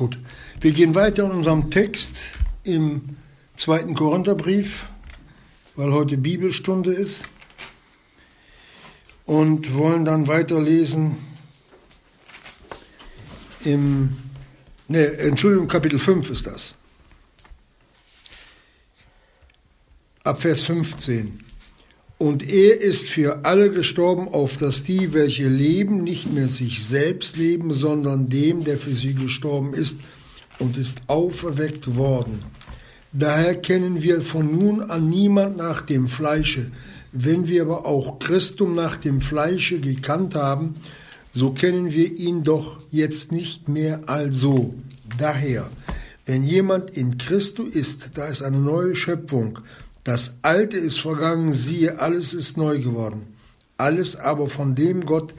Gut, wir gehen weiter in unserem Text im zweiten Korintherbrief, weil heute Bibelstunde ist, und wollen dann weiterlesen im, ne, Entschuldigung, Kapitel 5 ist das. Ab Vers 15. Und er ist für alle gestorben, auf dass die, welche leben, nicht mehr sich selbst leben, sondern dem, der für sie gestorben ist und ist auferweckt worden. Daher kennen wir von nun an niemand nach dem Fleische. Wenn wir aber auch Christum nach dem Fleische gekannt haben, so kennen wir ihn doch jetzt nicht mehr also. Daher, wenn jemand in Christo ist, da ist eine neue Schöpfung, das Alte ist vergangen, siehe, alles ist neu geworden. Alles aber von dem Gott,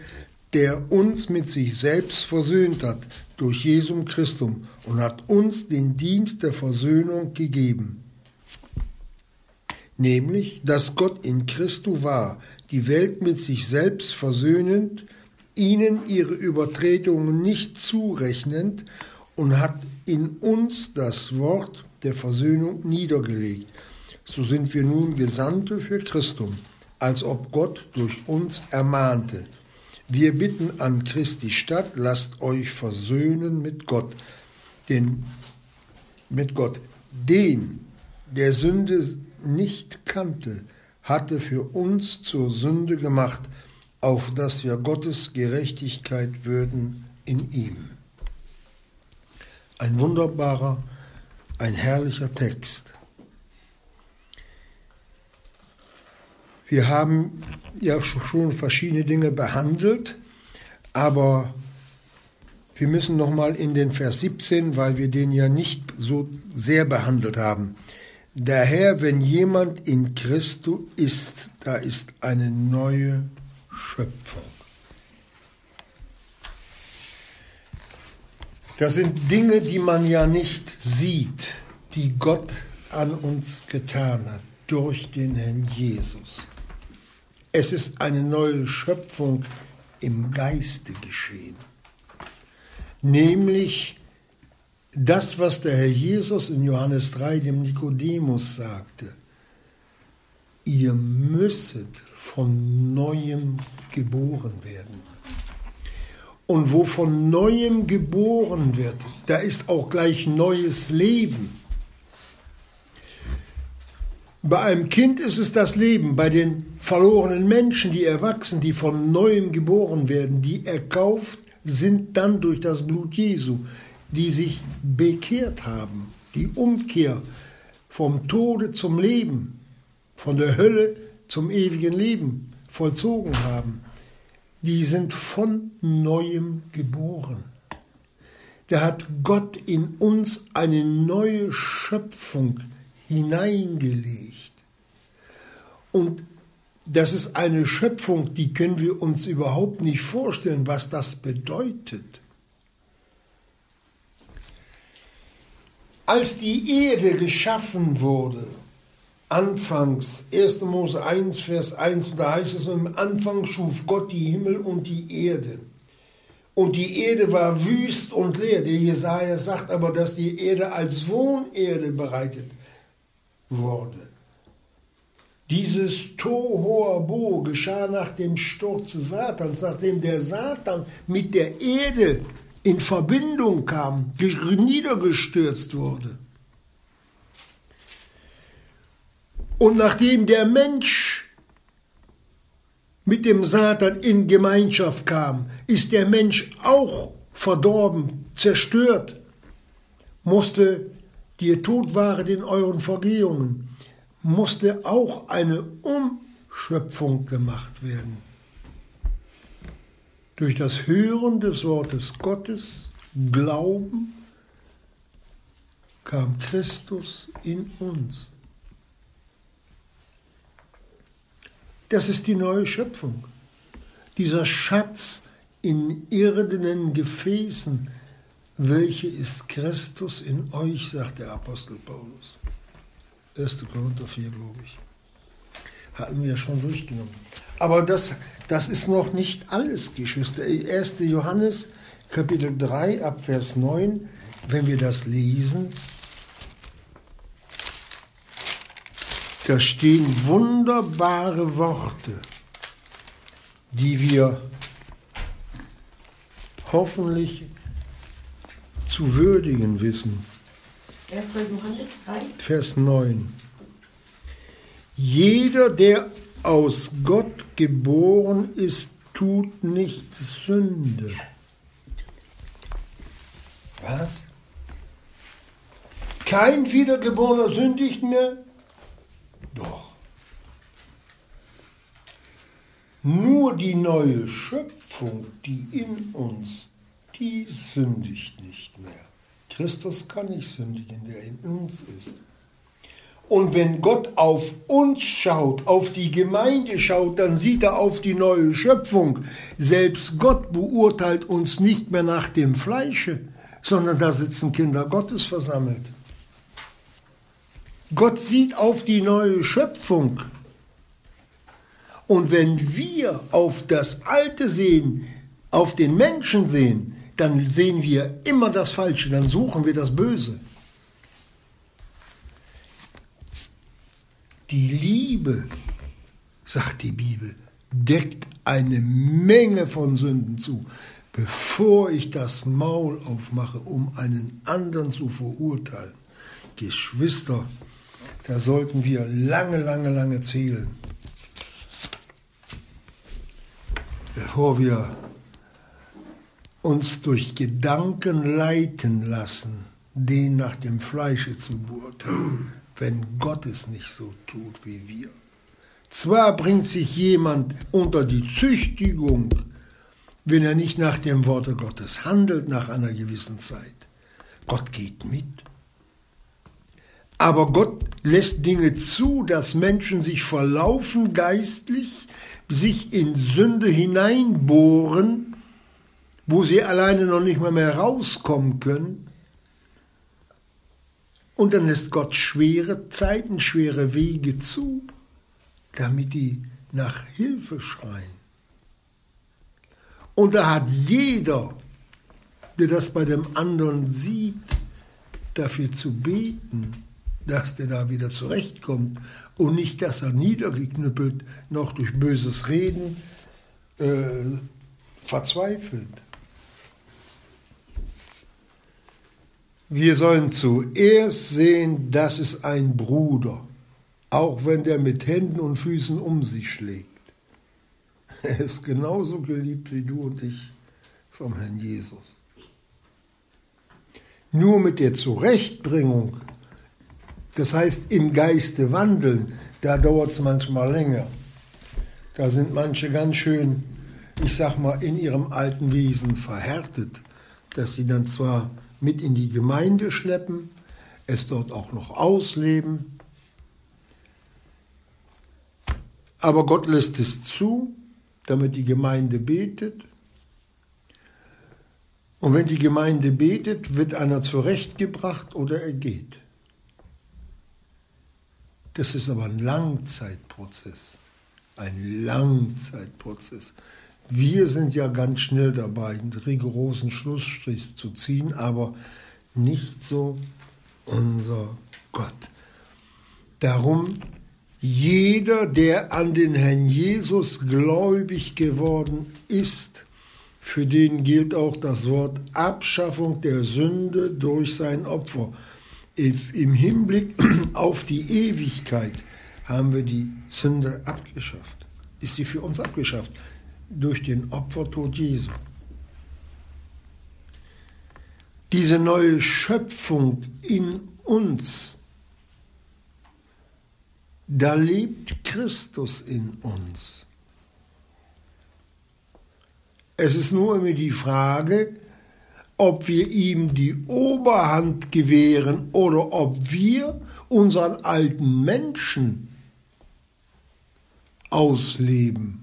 der uns mit sich selbst versöhnt hat, durch Jesum Christum, und hat uns den Dienst der Versöhnung gegeben. Nämlich, dass Gott in Christo war, die Welt mit sich selbst versöhnend, ihnen ihre Übertretungen nicht zurechnend und hat in uns das Wort der Versöhnung niedergelegt so sind wir nun Gesandte für Christum, als ob Gott durch uns ermahnte. Wir bitten an Christi Stadt, lasst euch versöhnen mit Gott, denn mit Gott, den, der Sünde nicht kannte, hatte für uns zur Sünde gemacht, auf dass wir Gottes Gerechtigkeit würden in ihm. Ein wunderbarer, ein herrlicher Text. Wir haben ja schon verschiedene Dinge behandelt, aber wir müssen nochmal in den Vers 17, weil wir den ja nicht so sehr behandelt haben. Daher, wenn jemand in Christo ist, da ist eine neue Schöpfung. Das sind Dinge, die man ja nicht sieht, die Gott an uns getan hat durch den Herrn Jesus. Es ist eine neue Schöpfung im Geiste geschehen. Nämlich das, was der Herr Jesus in Johannes 3 dem Nikodemus sagte. Ihr müsstet von neuem geboren werden. Und wo von neuem geboren wird, da ist auch gleich neues Leben. Bei einem Kind ist es das Leben, bei den verlorenen Menschen, die erwachsen, die von neuem geboren werden, die erkauft sind dann durch das Blut Jesu, die sich bekehrt haben, die Umkehr vom Tode zum Leben, von der Hölle zum ewigen Leben vollzogen haben, die sind von neuem geboren. Da hat Gott in uns eine neue Schöpfung hineingelegt. Und das ist eine Schöpfung, die können wir uns überhaupt nicht vorstellen, was das bedeutet. Als die Erde geschaffen wurde, anfangs 1. Mose 1, Vers 1, und da heißt es, im Anfang schuf Gott die Himmel und die Erde. Und die Erde war wüst und leer. Der Jesaja sagt aber, dass die Erde als Wohnerde bereitet wurde. Dieses Tohuabo geschah nach dem Sturz Satans, nachdem der Satan mit der Erde in Verbindung kam, niedergestürzt wurde. Und nachdem der Mensch mit dem Satan in Gemeinschaft kam, ist der Mensch auch verdorben, zerstört, musste die ihr tot waret in euren Vergehungen, musste auch eine Umschöpfung gemacht werden. Durch das Hören des Wortes Gottes, Glauben, kam Christus in uns. Das ist die neue Schöpfung. Dieser Schatz in irdenen Gefäßen, welche ist Christus in euch, sagt der Apostel Paulus. 1. Korinther 4, glaube ich. Hatten wir schon durchgenommen. Aber das, das ist noch nicht alles, Geschwister. 1. Johannes Kapitel 3 ab Vers 9, wenn wir das lesen, da stehen wunderbare Worte, die wir hoffentlich zu würdigen wissen. 1. Johannes 3. Vers 9. Jeder, der aus Gott geboren ist, tut nicht Sünde. Was? Kein Wiedergeborener sündigt mehr? Doch. Nur die neue Schöpfung, die in uns, die sündigt nicht mehr. Christus kann nicht sündigen, der in uns ist. Und wenn Gott auf uns schaut, auf die Gemeinde schaut, dann sieht er auf die neue Schöpfung. Selbst Gott beurteilt uns nicht mehr nach dem Fleische, sondern da sitzen Kinder Gottes versammelt. Gott sieht auf die neue Schöpfung und wenn wir auf das Alte sehen, auf den Menschen sehen, dann sehen wir immer das Falsche, dann suchen wir das Böse. Die Liebe, sagt die Bibel, deckt eine Menge von Sünden zu. Bevor ich das Maul aufmache, um einen anderen zu verurteilen, Geschwister, da sollten wir lange, lange, lange zählen. bevor wir uns durch Gedanken leiten lassen, den nach dem Fleische zu beurteilen, wenn Gott es nicht so tut wie wir. Zwar bringt sich jemand unter die Züchtigung, wenn er nicht nach dem Worte Gottes handelt nach einer gewissen Zeit. Gott geht mit. Aber Gott lässt Dinge zu, dass Menschen sich verlaufen geistlich, sich in Sünde hineinbohren, wo sie alleine noch nicht mal mehr rauskommen können. Und dann lässt Gott schwere Zeiten, schwere Wege zu, damit die nach Hilfe schreien. Und da hat jeder, der das bei dem anderen sieht, dafür zu beten, dass der da wieder zurechtkommt und nicht, dass er niedergeknüppelt noch durch böses Reden äh, verzweifelt. Wir sollen zuerst sehen, das ist ein Bruder, auch wenn der mit Händen und Füßen um sich schlägt. Er ist genauso geliebt wie du und ich vom Herrn Jesus. Nur mit der Zurechtbringung das heißt, im Geiste wandeln, da dauert es manchmal länger. Da sind manche ganz schön, ich sag mal, in ihrem alten Wesen verhärtet, dass sie dann zwar mit in die Gemeinde schleppen, es dort auch noch ausleben, aber Gott lässt es zu, damit die Gemeinde betet. Und wenn die Gemeinde betet, wird einer zurechtgebracht oder er geht. Das ist aber ein Langzeitprozess. Ein Langzeitprozess. Wir sind ja ganz schnell dabei, einen rigorosen Schlussstrich zu ziehen, aber nicht so unser Gott. Darum, jeder, der an den Herrn Jesus gläubig geworden ist, für den gilt auch das Wort Abschaffung der Sünde durch sein Opfer im Hinblick auf die Ewigkeit haben wir die Sünde abgeschafft. Ist sie für uns abgeschafft durch den Opfertod Jesu. Diese neue Schöpfung in uns, da lebt Christus in uns. Es ist nur immer die Frage, ob wir ihm die Oberhand gewähren oder ob wir unseren alten Menschen ausleben.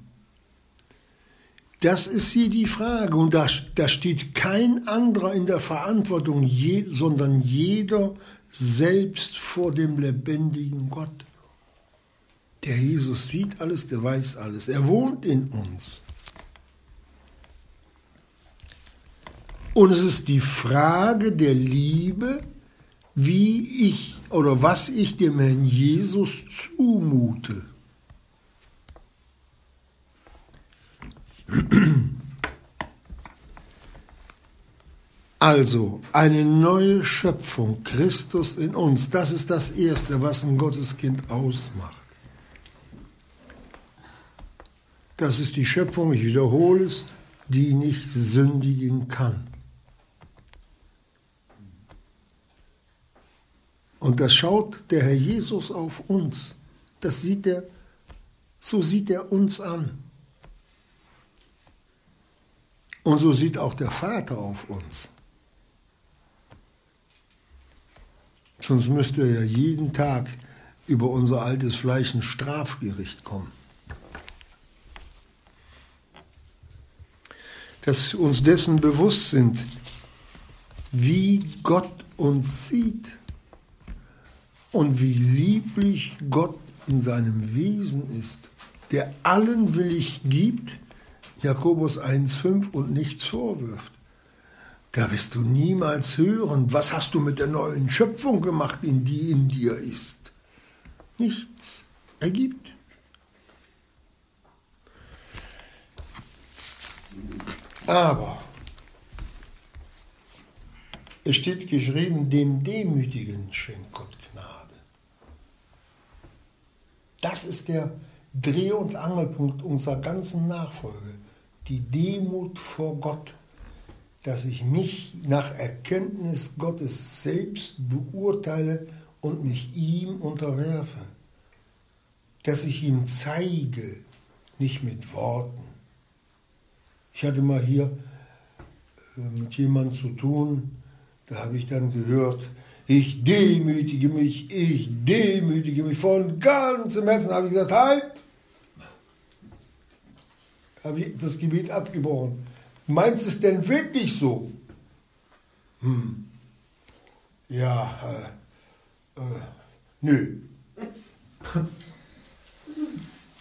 Das ist hier die Frage und da, da steht kein anderer in der Verantwortung, je, sondern jeder selbst vor dem lebendigen Gott. Der Jesus sieht alles, der weiß alles, er wohnt in uns. Und es ist die Frage der Liebe, wie ich oder was ich dem Herrn Jesus zumute. Also eine neue Schöpfung, Christus in uns, das ist das Erste, was ein Gotteskind ausmacht. Das ist die Schöpfung, ich wiederhole es, die nicht sündigen kann. Und das schaut der Herr Jesus auf uns. Das sieht er, so sieht er uns an. Und so sieht auch der Vater auf uns. Sonst müsste er ja jeden Tag über unser altes Fleisch ein Strafgericht kommen. Dass wir uns dessen bewusst sind, wie Gott uns sieht und wie lieblich Gott in seinem Wesen ist, der allen willig gibt, Jakobus 1,5 und nichts vorwirft. Da wirst du niemals hören, was hast du mit der neuen Schöpfung gemacht, in die in dir ist. Nichts. Er gibt. Aber es steht geschrieben, dem Demütigen schenkt Gott Gnade. Das ist der Dreh- und Angelpunkt unserer ganzen Nachfolge. Die Demut vor Gott dass ich mich nach Erkenntnis Gottes selbst beurteile und mich ihm unterwerfe, dass ich ihm zeige, nicht mit Worten. Ich hatte mal hier äh, mit jemandem zu tun, da habe ich dann gehört, ich demütige mich, ich demütige mich von ganzem Herzen, habe ich gesagt, halt! Habe ich das Gebet abgebrochen. Meinst du es denn wirklich so? Hm. Ja, äh, äh, nö.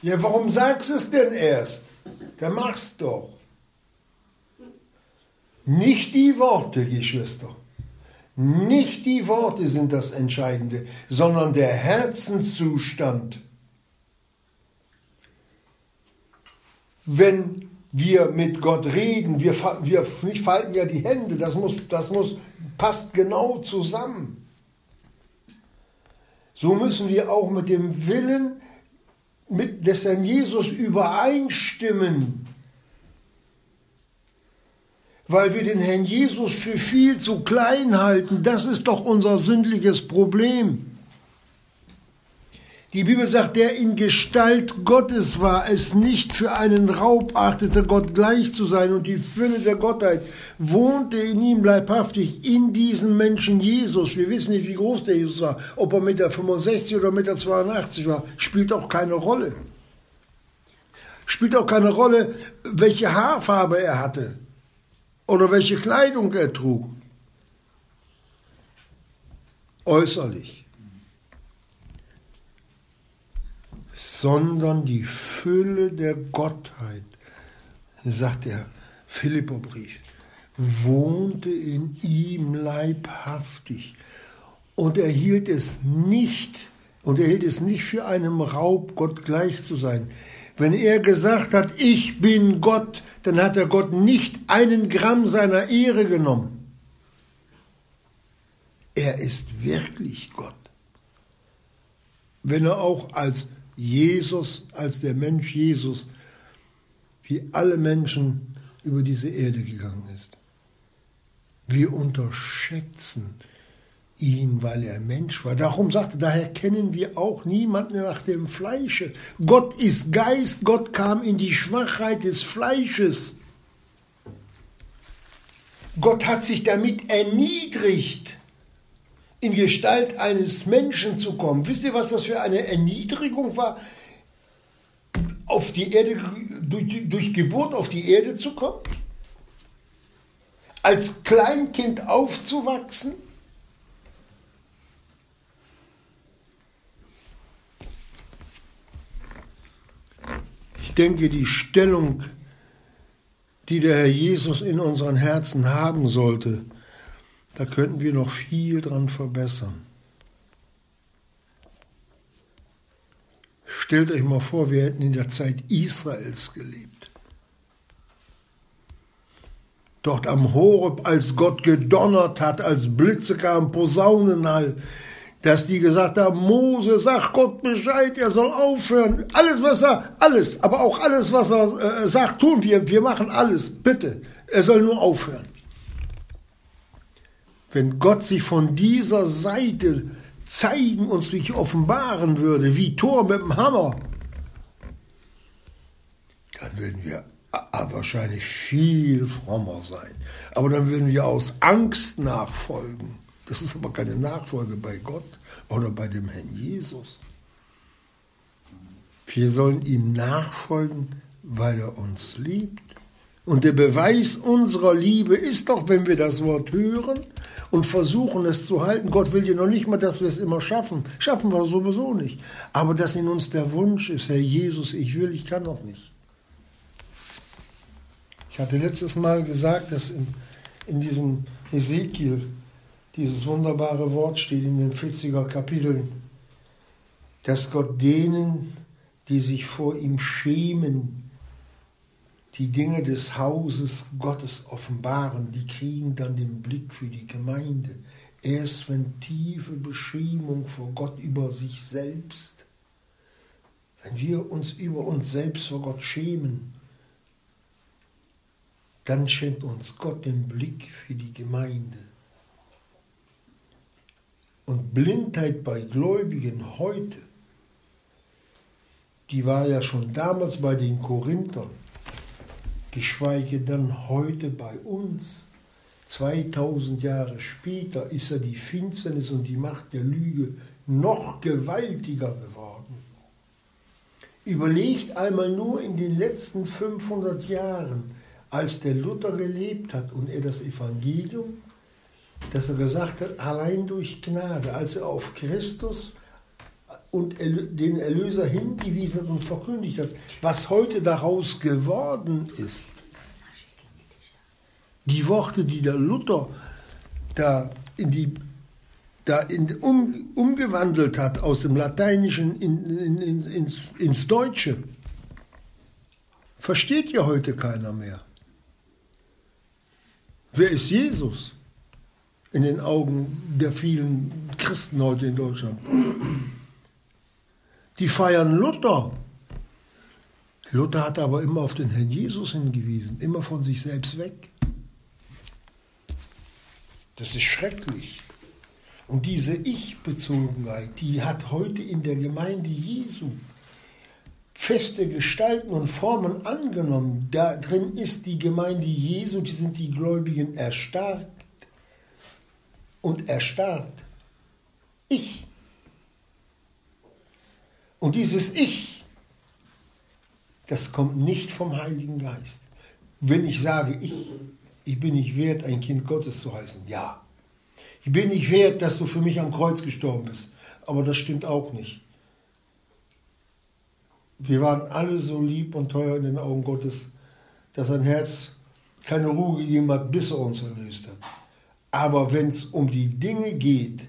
Ja, warum sagst du es denn erst? Dann mach's doch. Nicht die Worte, Geschwister. Nicht die Worte sind das Entscheidende, sondern der Herzenszustand. Wenn wir mit Gott reden, wir, wir nicht falten ja die Hände, das muss, das muss, passt genau zusammen. So müssen wir auch mit dem Willen mit des Herrn Jesus übereinstimmen, weil wir den Herrn Jesus für viel zu klein halten. Das ist doch unser sündliches Problem. Die Bibel sagt, der in Gestalt Gottes war, es nicht für einen Raub achtete, Gott gleich zu sein und die Fülle der Gottheit wohnte in ihm leibhaftig, in diesem Menschen Jesus. Wir wissen nicht, wie groß der Jesus war, ob er Meter 65 oder Meter 82 war, spielt auch keine Rolle. Spielt auch keine Rolle, welche Haarfarbe er hatte oder welche Kleidung er trug. Äußerlich. Sondern die Fülle der Gottheit, sagt der Philipperbrief, wohnte in ihm leibhaftig und er hielt es nicht und er hielt es nicht für einen Raub, Gott gleich zu sein. Wenn er gesagt hat, ich bin Gott, dann hat er Gott nicht einen Gramm seiner Ehre genommen. Er ist wirklich Gott. Wenn er auch als Jesus als der Mensch Jesus, wie alle Menschen über diese Erde gegangen ist. Wir unterschätzen ihn, weil er Mensch war. Darum sagte, daher kennen wir auch niemanden nach dem Fleische. Gott ist Geist, Gott kam in die Schwachheit des Fleisches. Gott hat sich damit erniedrigt in Gestalt eines Menschen zu kommen. Wisst ihr, was das für eine Erniedrigung war? Auf die Erde, durch, durch Geburt auf die Erde zu kommen? Als Kleinkind aufzuwachsen? Ich denke, die Stellung die der Herr Jesus in unseren Herzen haben sollte, da könnten wir noch viel dran verbessern. Stellt euch mal vor, wir hätten in der Zeit Israels gelebt. Dort am Horeb, als Gott gedonnert hat, als Blitze kamen, Posaunenhall, dass die gesagt haben, Mose, sag Gott Bescheid, er soll aufhören. Alles, was er, alles, aber auch alles, was er äh, sagt, tun wir. Wir machen alles, bitte. Er soll nur aufhören. Wenn Gott sich von dieser Seite zeigen und sich offenbaren würde, wie Thor mit dem Hammer, dann würden wir wahrscheinlich viel frommer sein. Aber dann würden wir aus Angst nachfolgen. Das ist aber keine Nachfolge bei Gott oder bei dem Herrn Jesus. Wir sollen ihm nachfolgen, weil er uns liebt. Und der Beweis unserer Liebe ist doch, wenn wir das Wort hören und versuchen es zu halten. Gott will ja noch nicht mal, dass wir es immer schaffen. Schaffen wir sowieso nicht. Aber dass in uns der Wunsch ist, Herr Jesus, ich will, ich kann noch nicht. Ich hatte letztes Mal gesagt, dass in, in diesem Ezekiel dieses wunderbare Wort steht in den 40er Kapiteln, dass Gott denen, die sich vor ihm schämen, die Dinge des Hauses Gottes offenbaren, die kriegen dann den Blick für die Gemeinde. Erst wenn tiefe Beschämung vor Gott über sich selbst, wenn wir uns über uns selbst vor Gott schämen, dann schenkt uns Gott den Blick für die Gemeinde. Und Blindheit bei Gläubigen heute, die war ja schon damals bei den Korinthern geschweige denn heute bei uns. 2000 Jahre später ist ja die Finsternis und die Macht der Lüge noch gewaltiger geworden. Überlegt einmal nur in den letzten 500 Jahren, als der Luther gelebt hat und er das Evangelium, dass er gesagt hat, allein durch Gnade, als er auf Christus und den Erlöser hingewiesen hat und verkündigt hat, was heute daraus geworden ist. Die Worte, die der Luther da in die da in, um, umgewandelt hat aus dem Lateinischen in, in, ins, ins Deutsche, versteht ja heute keiner mehr. Wer ist Jesus in den Augen der vielen Christen heute in Deutschland? Die feiern Luther. Luther hat aber immer auf den Herrn Jesus hingewiesen, immer von sich selbst weg. Das ist schrecklich. Und diese Ich-Bezogenheit, die hat heute in der Gemeinde Jesu feste Gestalten und Formen angenommen. Da drin ist die Gemeinde Jesu, die sind die Gläubigen erstarkt und erstarrt. Ich und dieses Ich, das kommt nicht vom Heiligen Geist. Wenn ich sage, ich, ich bin nicht wert, ein Kind Gottes zu heißen, ja. Ich bin nicht wert, dass du für mich am Kreuz gestorben bist. Aber das stimmt auch nicht. Wir waren alle so lieb und teuer in den Augen Gottes, dass sein Herz keine Ruhe gegeben hat, bis er uns erlöst hat. Aber wenn es um die Dinge geht,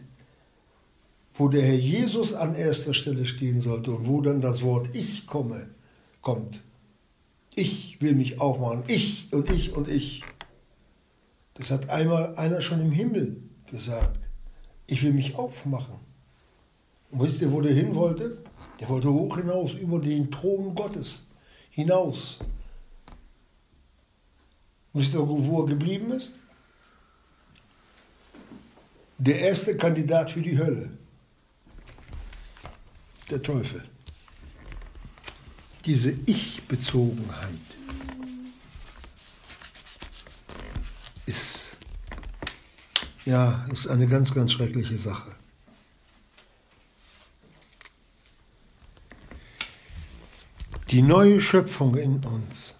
wo der Herr Jesus an erster Stelle stehen sollte und wo dann das Wort Ich komme, kommt. Ich will mich auch machen. Ich und ich und ich. Das hat einmal einer schon im Himmel gesagt. Ich will mich aufmachen. Und wisst ihr, wo der hin wollte? Der wollte hoch hinaus, über den Thron Gottes hinaus. Wisst ihr, wo er geblieben ist? Der erste Kandidat für die Hölle der Teufel. Diese Ich-Bezogenheit ist, ja, ist eine ganz, ganz schreckliche Sache. Die neue Schöpfung in uns,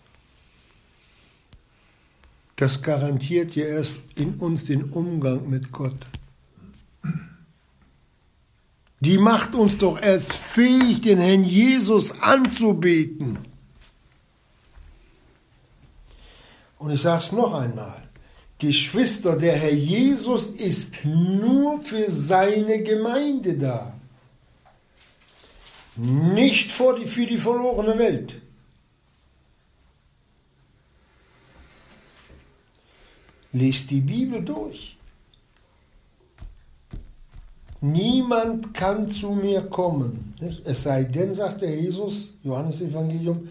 das garantiert ja erst in uns den Umgang mit Gott. Die macht uns doch erst fähig, den Herrn Jesus anzubeten. Und ich sage es noch einmal. Geschwister, der Herr Jesus ist nur für seine Gemeinde da. Nicht für die, für die verlorene Welt. Lest die Bibel durch. Niemand kann zu mir kommen. Es sei denn, sagt der Jesus, Johannes Evangelium,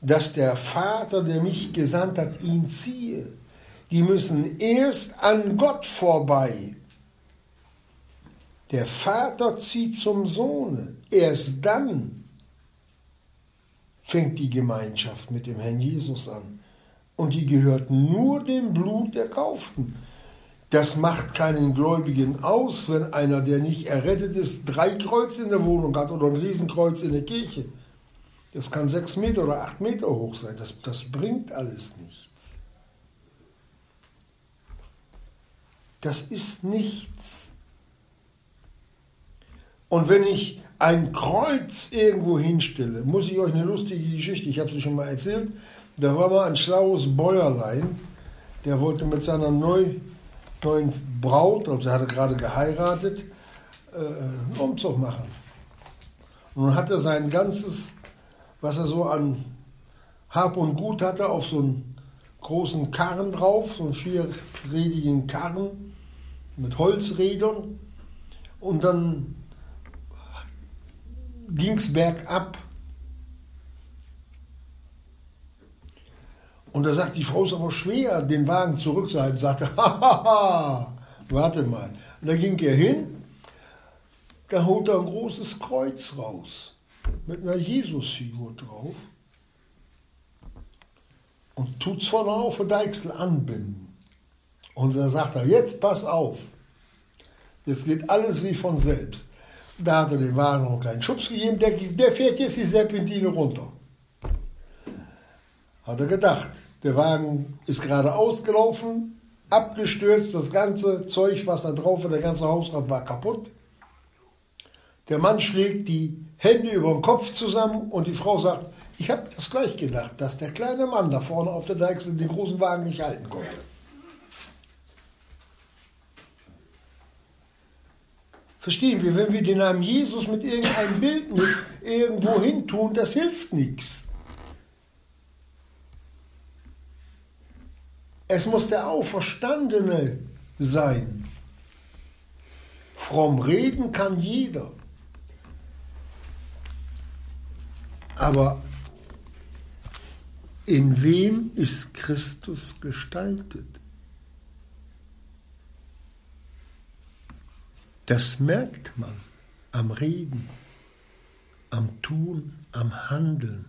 dass der Vater, der mich gesandt hat, ihn ziehe. Die müssen erst an Gott vorbei. Der Vater zieht zum Sohne. Erst dann fängt die Gemeinschaft mit dem Herrn Jesus an. Und die gehört nur dem Blut der Kauften. Das macht keinen Gläubigen aus, wenn einer, der nicht errettet ist, drei Kreuze in der Wohnung hat oder ein Riesenkreuz in der Kirche. Das kann sechs Meter oder acht Meter hoch sein. Das, das bringt alles nichts. Das ist nichts. Und wenn ich ein Kreuz irgendwo hinstelle, muss ich euch eine lustige Geschichte, ich habe sie schon mal erzählt, da war mal ein schlaues Bäuerlein, der wollte mit seiner neu, neuen Braut, also hatte gerade geheiratet, äh, einen Umzug machen. Und nun hat er sein ganzes, was er so an Hab und Gut hatte, auf so einen großen Karren drauf, so einen vierrädigen Karren mit Holzrädern. Und dann ging es bergab. Und da sagt die Frau, es ist aber schwer, den Wagen zurückzuhalten. Sagte, hahaha, warte mal. Und da ging er hin, da holt er ein großes Kreuz raus mit einer Jesusfigur drauf und tut es vorne auf der Deichsel anbinden. Und da sagt er, jetzt pass auf, jetzt geht alles wie von selbst. Da hat er dem Wagen noch einen kleinen Schubs gegeben, der, der fährt jetzt die Serpentine runter. Hat er gedacht. Der Wagen ist gerade ausgelaufen, abgestürzt, das ganze Zeug, was da drauf war, der ganze Hausrat war kaputt. Der Mann schlägt die Hände über den Kopf zusammen und die Frau sagt, ich habe das gleich gedacht, dass der kleine Mann da vorne auf der Deichsel den großen Wagen nicht halten konnte. Verstehen wir, wenn wir den Namen Jesus mit irgendeinem Bildnis irgendwo hin tun, das hilft nichts. Es muss der Auferstandene sein. Fromm reden kann jeder. Aber in wem ist Christus gestaltet? Das merkt man am Reden, am Tun, am Handeln.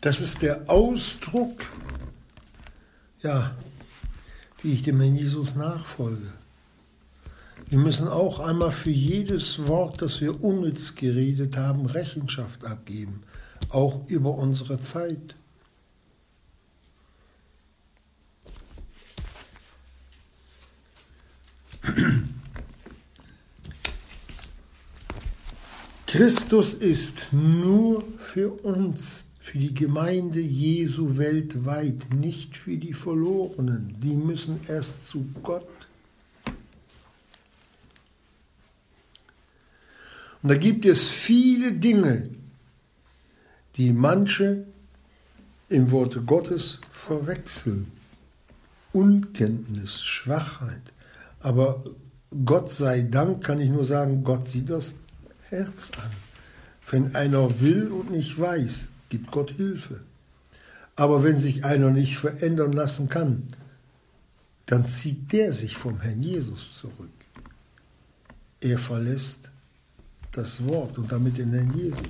Das ist der Ausdruck, ja, wie ich dem Herrn Jesus nachfolge. Wir müssen auch einmal für jedes Wort, das wir unnütz geredet haben, Rechenschaft abgeben, auch über unsere Zeit. Christus ist nur für uns, für die Gemeinde Jesu weltweit, nicht für die Verlorenen. Die müssen erst zu Gott. Und da gibt es viele Dinge, die manche im Worte Gottes verwechseln. Unkenntnis, Schwachheit. Aber Gott sei Dank kann ich nur sagen, Gott sieht das Herz an. Wenn einer will und nicht weiß, gibt Gott Hilfe. Aber wenn sich einer nicht verändern lassen kann, dann zieht der sich vom Herrn Jesus zurück. Er verlässt das Wort und damit den Herrn Jesus.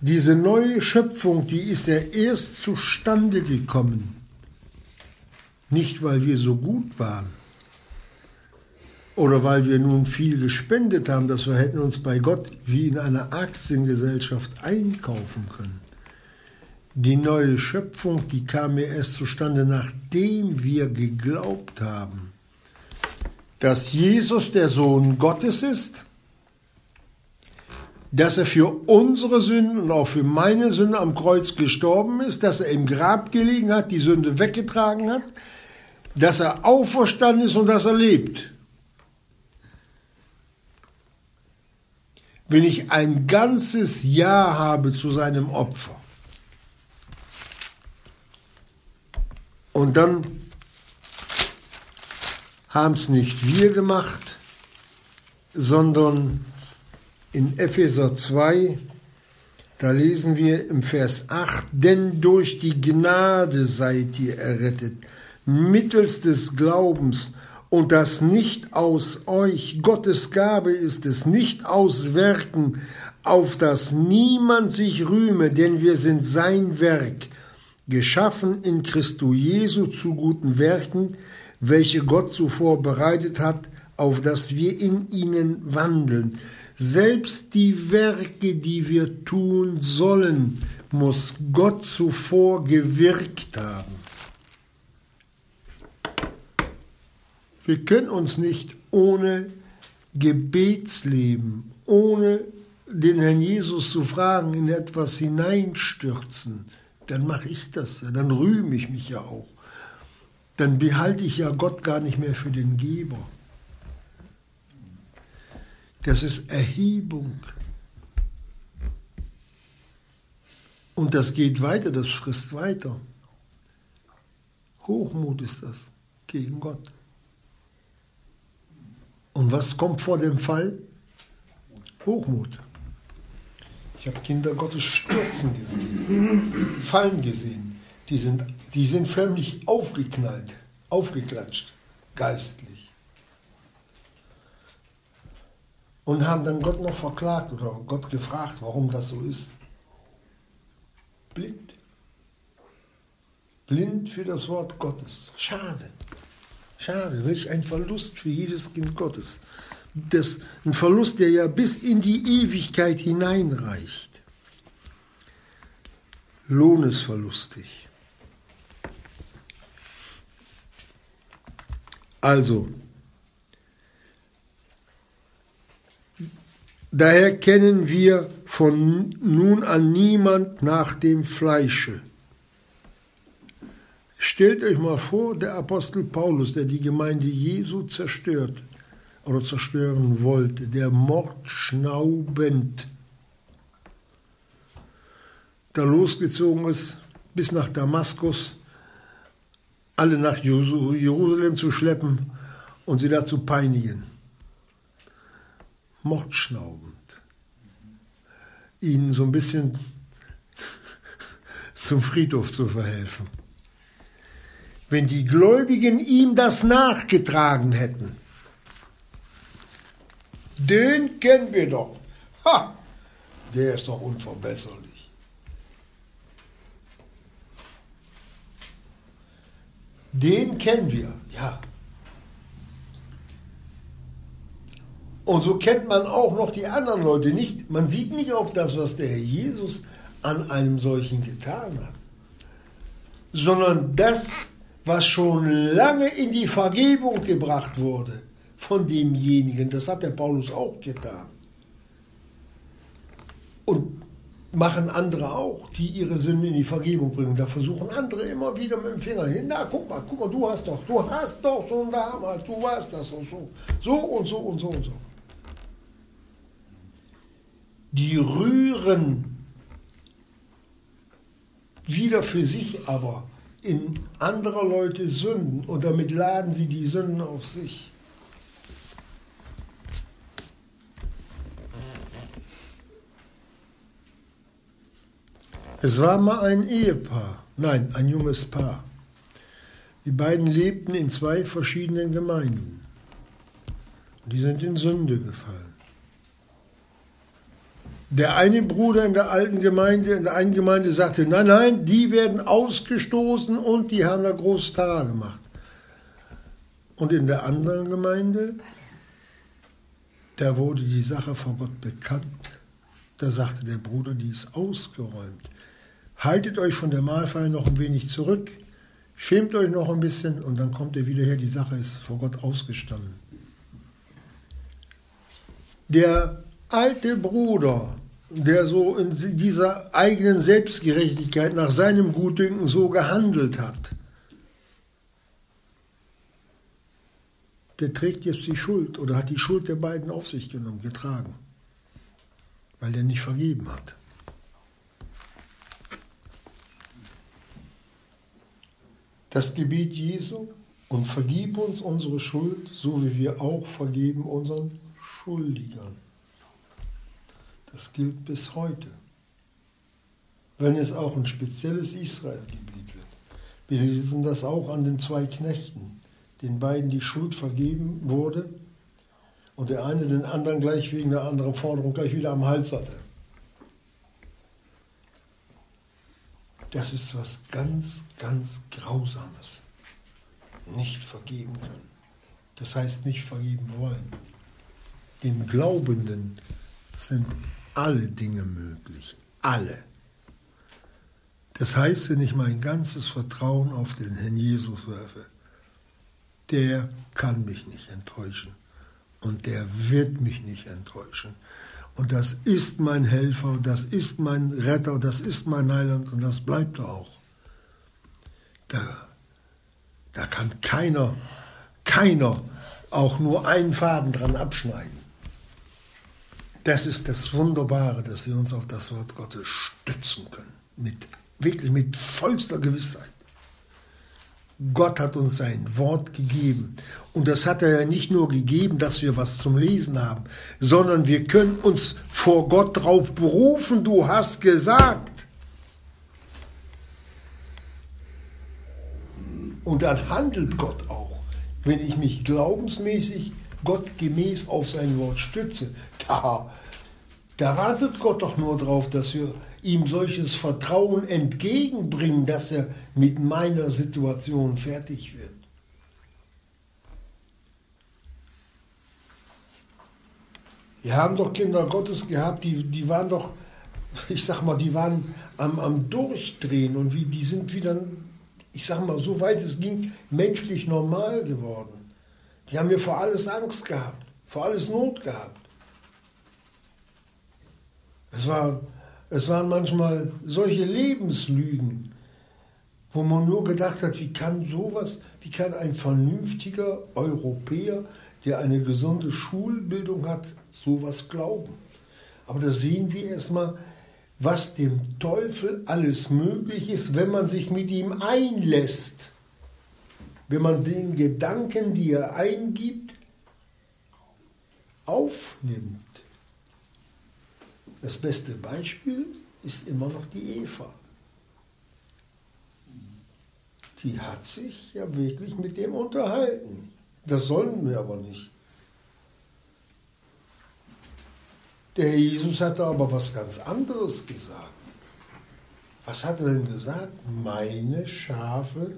Diese neue Schöpfung, die ist ja erst zustande gekommen. Nicht, weil wir so gut waren oder weil wir nun viel gespendet haben, dass wir hätten uns bei Gott wie in einer Aktiengesellschaft einkaufen können. Die neue Schöpfung, die kam ja erst zustande, nachdem wir geglaubt haben, dass Jesus der Sohn Gottes ist dass er für unsere Sünden und auch für meine Sünde am Kreuz gestorben ist, dass er im Grab gelegen hat, die Sünde weggetragen hat, dass er auferstanden ist und dass er lebt. Wenn ich ein ganzes Ja habe zu seinem Opfer. Und dann haben es nicht wir gemacht, sondern in Epheser 2, da lesen wir im Vers 8, denn durch die Gnade seid ihr errettet, mittels des Glaubens, und das nicht aus euch, Gottes Gabe ist es, nicht aus Werken, auf das niemand sich rühme, denn wir sind sein Werk, geschaffen in Christo Jesu zu guten Werken, welche Gott zuvor bereitet hat, auf dass wir in ihnen wandeln. Selbst die Werke, die wir tun sollen, muss Gott zuvor gewirkt haben. Wir können uns nicht ohne Gebetsleben, ohne den Herrn Jesus zu fragen, in etwas hineinstürzen. Dann mache ich das ja, dann rühme ich mich ja auch. Dann behalte ich ja Gott gar nicht mehr für den Geber. Das ist Erhebung. Und das geht weiter, das frisst weiter. Hochmut ist das gegen Gott. Und was kommt vor dem Fall? Hochmut. Ich habe Kinder Gottes stürzen gesehen, fallen gesehen. Die sind, die sind förmlich aufgeknallt, aufgeklatscht, geistlich. und haben dann Gott noch verklagt oder Gott gefragt, warum das so ist. Blind. Blind für das Wort Gottes. Schade. Schade. Welch ein Verlust für jedes Kind Gottes. Das, ein Verlust, der ja bis in die Ewigkeit hineinreicht. Lohn ist verlustig. Also, Daher kennen wir von nun an niemand nach dem Fleische. Stellt euch mal vor, der Apostel Paulus, der die Gemeinde Jesu zerstört oder zerstören wollte, der mordschnaubend da losgezogen ist bis nach Damaskus, alle nach Jerusalem zu schleppen und sie da zu peinigen mordschnaubend, ihnen so ein bisschen zum Friedhof zu verhelfen. Wenn die Gläubigen ihm das nachgetragen hätten, den kennen wir doch. Ha, der ist doch unverbesserlich. Den kennen wir, ja. Und so kennt man auch noch die anderen Leute nicht. Man sieht nicht auf das, was der Herr Jesus an einem solchen getan hat, sondern das, was schon lange in die Vergebung gebracht wurde von demjenigen. Das hat der Paulus auch getan. Und machen andere auch, die ihre Sünde in die Vergebung bringen. Da versuchen andere immer wieder mit dem Finger hin. Na, guck mal, guck mal, du hast doch, du hast doch schon damals, du warst das und so. So und so und so und so die rühren wieder für sich aber in anderer Leute Sünden und damit laden sie die Sünden auf sich. Es war mal ein Ehepaar, nein, ein junges Paar. Die beiden lebten in zwei verschiedenen Gemeinden. Die sind in Sünde gefallen. Der eine Bruder in der alten Gemeinde, in der einen Gemeinde sagte, nein, nein, die werden ausgestoßen und die haben da großes Tara gemacht. Und in der anderen Gemeinde, da wurde die Sache vor Gott bekannt. Da sagte der Bruder, die ist ausgeräumt. Haltet euch von der Mahlfeier noch ein wenig zurück, schämt euch noch ein bisschen und dann kommt ihr wieder her, die Sache ist vor Gott ausgestanden. Der alte Bruder der so in dieser eigenen Selbstgerechtigkeit nach seinem Gutdünken so gehandelt hat, der trägt jetzt die Schuld oder hat die Schuld der beiden auf sich genommen, getragen, weil der nicht vergeben hat. Das Gebet Jesu und vergib uns unsere Schuld, so wie wir auch vergeben unseren Schuldigern. Das gilt bis heute. Wenn es auch ein spezielles Israel-Gebiet wird. Wir lesen das auch an den zwei Knechten, den beiden die Schuld vergeben wurde und der eine den anderen gleich wegen der anderen Forderung gleich wieder am Hals hatte. Das ist was ganz, ganz Grausames. Nicht vergeben können. Das heißt nicht vergeben wollen. Den Glaubenden sind alle Dinge möglich. Alle. Das heißt, wenn ich mein ganzes Vertrauen auf den Herrn Jesus werfe, der kann mich nicht enttäuschen und der wird mich nicht enttäuschen. Und das ist mein Helfer, das ist mein Retter, das ist mein Heiland und das bleibt auch. Da, da kann keiner, keiner auch nur einen Faden dran abschneiden. Das ist das Wunderbare, dass wir uns auf das Wort Gottes stützen können. Mit, wirklich mit vollster Gewissheit. Gott hat uns sein Wort gegeben. Und das hat er ja nicht nur gegeben, dass wir was zum Lesen haben, sondern wir können uns vor Gott darauf berufen, du hast gesagt. Und dann handelt Gott auch, wenn ich mich glaubensmäßig Gott gemäß auf sein Wort stütze. Da, da wartet Gott doch nur darauf, dass wir ihm solches Vertrauen entgegenbringen, dass er mit meiner Situation fertig wird. Wir haben doch Kinder Gottes gehabt, die, die waren doch, ich sag mal, die waren am, am Durchdrehen und wie, die sind wieder, ich sag mal, so weit es ging, menschlich normal geworden. Die haben mir vor alles Angst gehabt, vor alles Not gehabt. Es, war, es waren manchmal solche Lebenslügen, wo man nur gedacht hat, wie kann sowas, wie kann ein vernünftiger Europäer, der eine gesunde Schulbildung hat, sowas glauben. Aber da sehen wir erstmal, was dem Teufel alles möglich ist, wenn man sich mit ihm einlässt wenn man den Gedanken, die er eingibt, aufnimmt. Das beste Beispiel ist immer noch die Eva. Die hat sich ja wirklich mit dem unterhalten. Das sollen wir aber nicht. Der Herr Jesus hatte aber was ganz anderes gesagt. Was hat er denn gesagt? Meine Schafe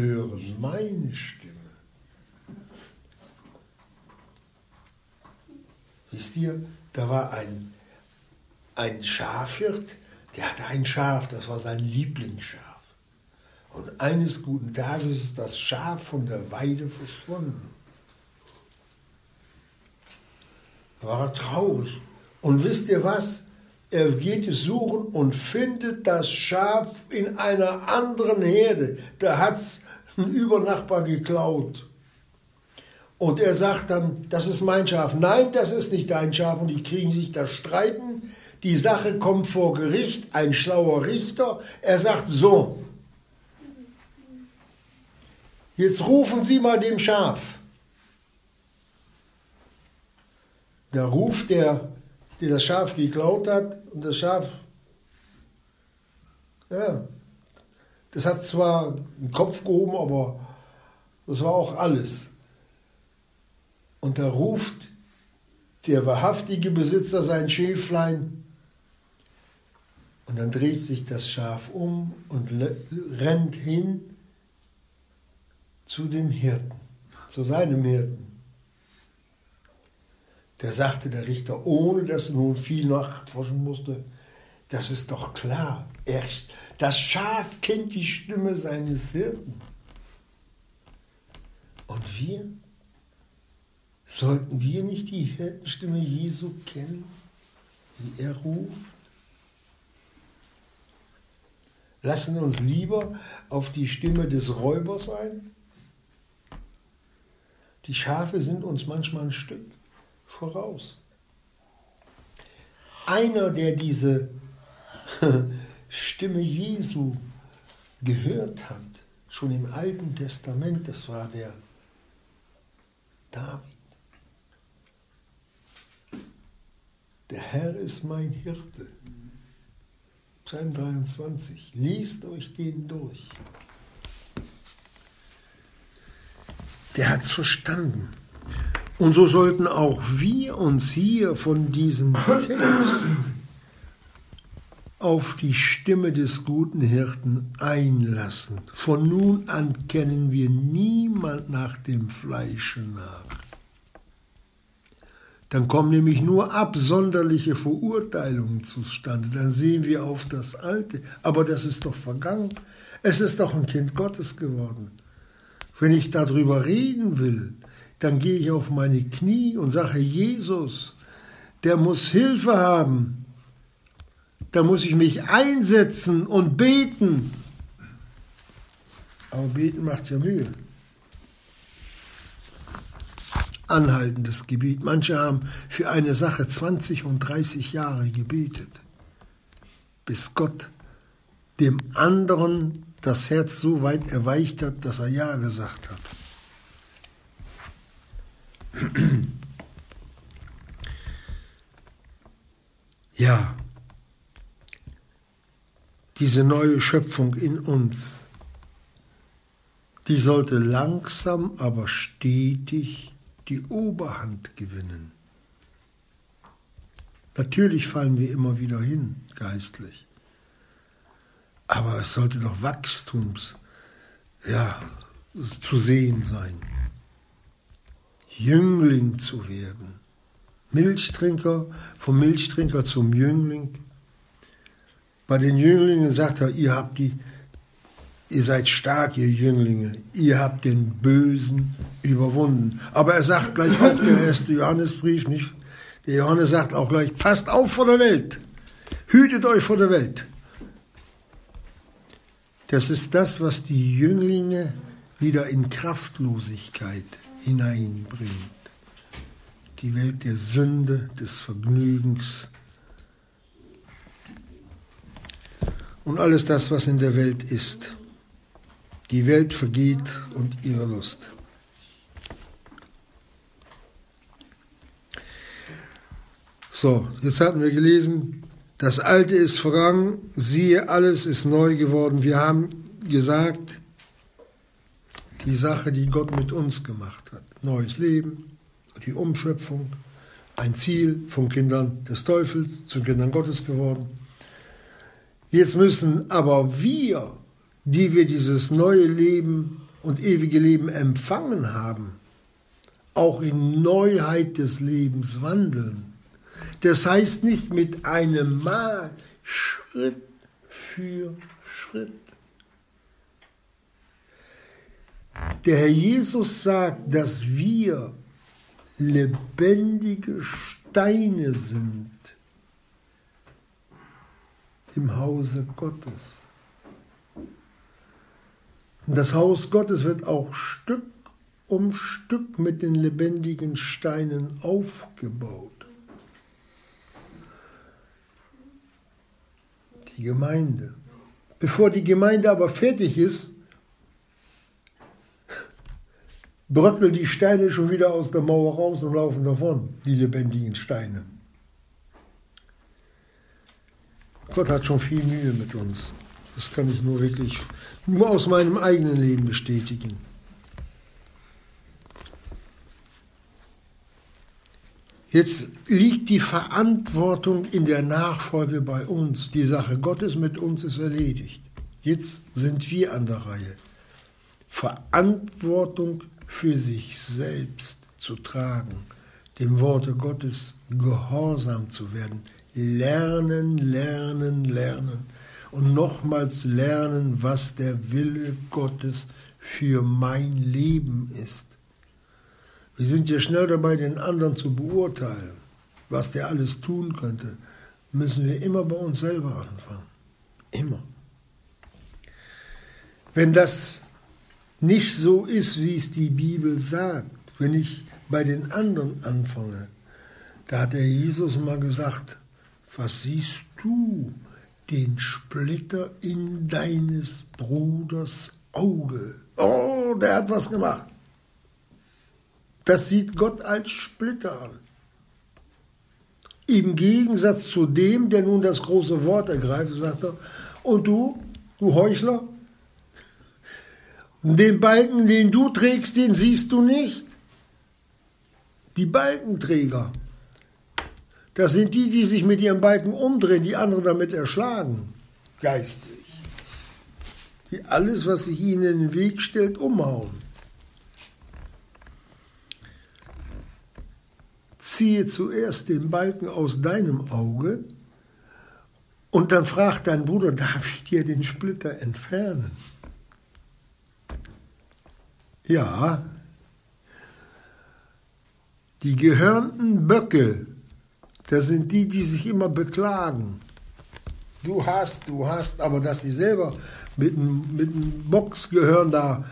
hören meine Stimme. Wisst ihr, da war ein, ein Schafhirt, der hatte ein Schaf, das war sein Lieblingsschaf. Und eines guten Tages ist das Schaf von der Weide verschwunden. Da war er traurig. Und wisst ihr was? Er geht es suchen und findet das Schaf in einer anderen Herde. Da hat es ein Übernachbar geklaut. Und er sagt dann, das ist mein Schaf. Nein, das ist nicht dein Schaf. Und die kriegen sich da streiten. Die Sache kommt vor Gericht. Ein schlauer Richter. Er sagt so, jetzt rufen Sie mal dem Schaf. Da ruft der die das Schaf geklaut hat. Und das Schaf, ja, das hat zwar den Kopf gehoben, aber das war auch alles. Und da ruft der wahrhaftige Besitzer sein Schäflein und dann dreht sich das Schaf um und rennt hin zu dem Hirten, zu seinem Hirten. Der sagte der Richter, ohne dass nun viel nachforschen musste, das ist doch klar. Erst das Schaf kennt die Stimme seines Hirten. Und wir? Sollten wir nicht die Hirtenstimme Jesu kennen? die er ruft? Lassen uns lieber auf die Stimme des Räubers ein? Die Schafe sind uns manchmal ein Stück voraus. Einer, der diese Stimme Jesu gehört hat, schon im Alten Testament, das war der David. Der Herr ist mein Hirte. Psalm 23. Liest euch den durch. Der hat es verstanden. Und so sollten auch wir uns hier von diesem Text auf die Stimme des guten Hirten einlassen. Von nun an kennen wir niemand nach dem Fleische nach. Dann kommen nämlich nur absonderliche Verurteilungen zustande. Dann sehen wir auf das Alte. Aber das ist doch vergangen. Es ist doch ein Kind Gottes geworden. Wenn ich darüber reden will, dann gehe ich auf meine Knie und sage, Jesus, der muss Hilfe haben. Da muss ich mich einsetzen und beten. Aber beten macht ja Mühe. Anhaltendes Gebet. Manche haben für eine Sache 20 und 30 Jahre gebetet, bis Gott dem anderen das Herz so weit erweicht hat, dass er Ja gesagt hat. Ja, diese neue Schöpfung in uns, die sollte langsam, aber stetig die Oberhand gewinnen. Natürlich fallen wir immer wieder hin, geistlich. Aber es sollte doch Wachstums, ja, zu sehen sein. Jüngling zu werden. Milchtrinker, vom Milchtrinker zum Jüngling. Bei den Jünglingen sagt er, ihr habt die, ihr seid stark, ihr Jünglinge, ihr habt den Bösen überwunden. Aber er sagt gleich auch, der erste Johannesbrief, nicht? Der Johannes sagt auch gleich, passt auf vor der Welt. Hütet euch vor der Welt. Das ist das, was die Jünglinge wieder in Kraftlosigkeit hineinbringt. Die Welt der Sünde, des Vergnügens und alles das, was in der Welt ist. Die Welt vergeht und ihre Lust. So, jetzt hatten wir gelesen, das Alte ist vergangen, siehe, alles ist neu geworden. Wir haben gesagt, die Sache, die Gott mit uns gemacht hat. Neues Leben, die Umschöpfung, ein Ziel von Kindern des Teufels zu Kindern Gottes geworden. Jetzt müssen aber wir, die wir dieses neue Leben und ewige Leben empfangen haben, auch in Neuheit des Lebens wandeln. Das heißt nicht mit einem Mal, Schritt für Schritt. Der Herr Jesus sagt, dass wir lebendige Steine sind im Hause Gottes. Und das Haus Gottes wird auch Stück um Stück mit den lebendigen Steinen aufgebaut. Die Gemeinde. Bevor die Gemeinde aber fertig ist, bröckeln die Steine schon wieder aus der Mauer raus und laufen davon, die lebendigen Steine. Gott hat schon viel Mühe mit uns. Das kann ich nur wirklich nur aus meinem eigenen Leben bestätigen. Jetzt liegt die Verantwortung in der Nachfolge bei uns. Die Sache Gottes mit uns ist erledigt. Jetzt sind wir an der Reihe. Verantwortung für sich selbst zu tragen, dem Worte Gottes gehorsam zu werden, lernen, lernen, lernen und nochmals lernen, was der Wille Gottes für mein Leben ist. Wir sind ja schnell dabei, den anderen zu beurteilen, was der alles tun könnte, müssen wir immer bei uns selber anfangen. Immer. Wenn das nicht so ist, wie es die Bibel sagt, wenn ich bei den anderen anfange, da hat der Jesus mal gesagt, was siehst du? Den Splitter in deines Bruders Auge. Oh, der hat was gemacht. Das sieht Gott als Splitter an. Im Gegensatz zu dem, der nun das große Wort ergreift, sagt er, und du, du Heuchler, den Balken, den du trägst, den siehst du nicht. Die Balkenträger, das sind die, die sich mit ihrem Balken umdrehen, die andere damit erschlagen, geistig. Die alles, was sich ihnen in den Weg stellt, umhauen. Ziehe zuerst den Balken aus deinem Auge und dann fragt dein Bruder, darf ich dir den Splitter entfernen? Ja, die gehörnten Böcke, das sind die, die sich immer beklagen. Du hast, du hast, aber dass sie selber mit mit einem Boxgehörn da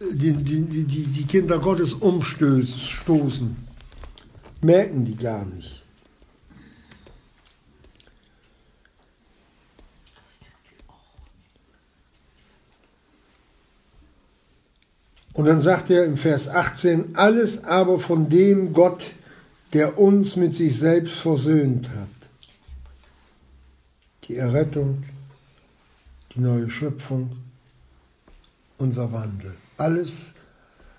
die, die, die, die Kinder Gottes umstoßen, merken die gar nicht. Und dann sagt er im Vers 18, alles aber von dem Gott, der uns mit sich selbst versöhnt hat. Die Errettung, die neue Schöpfung, unser Wandel. Alles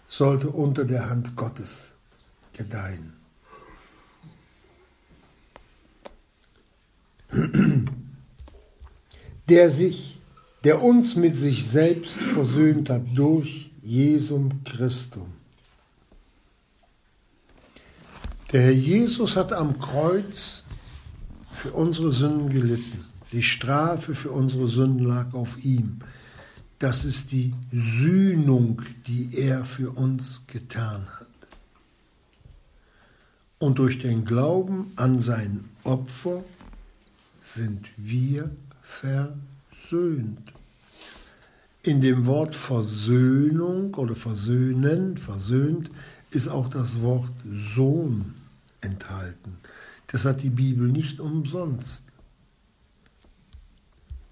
sollte unter der Hand Gottes gedeihen. Der sich, der uns mit sich selbst versöhnt hat durch Jesum Christum. Der Herr Jesus hat am Kreuz für unsere Sünden gelitten. Die Strafe für unsere Sünden lag auf ihm. Das ist die Sühnung, die er für uns getan hat. Und durch den Glauben an sein Opfer sind wir versöhnt in dem Wort Versöhnung oder Versöhnen, versöhnt, ist auch das Wort Sohn enthalten. Das hat die Bibel nicht umsonst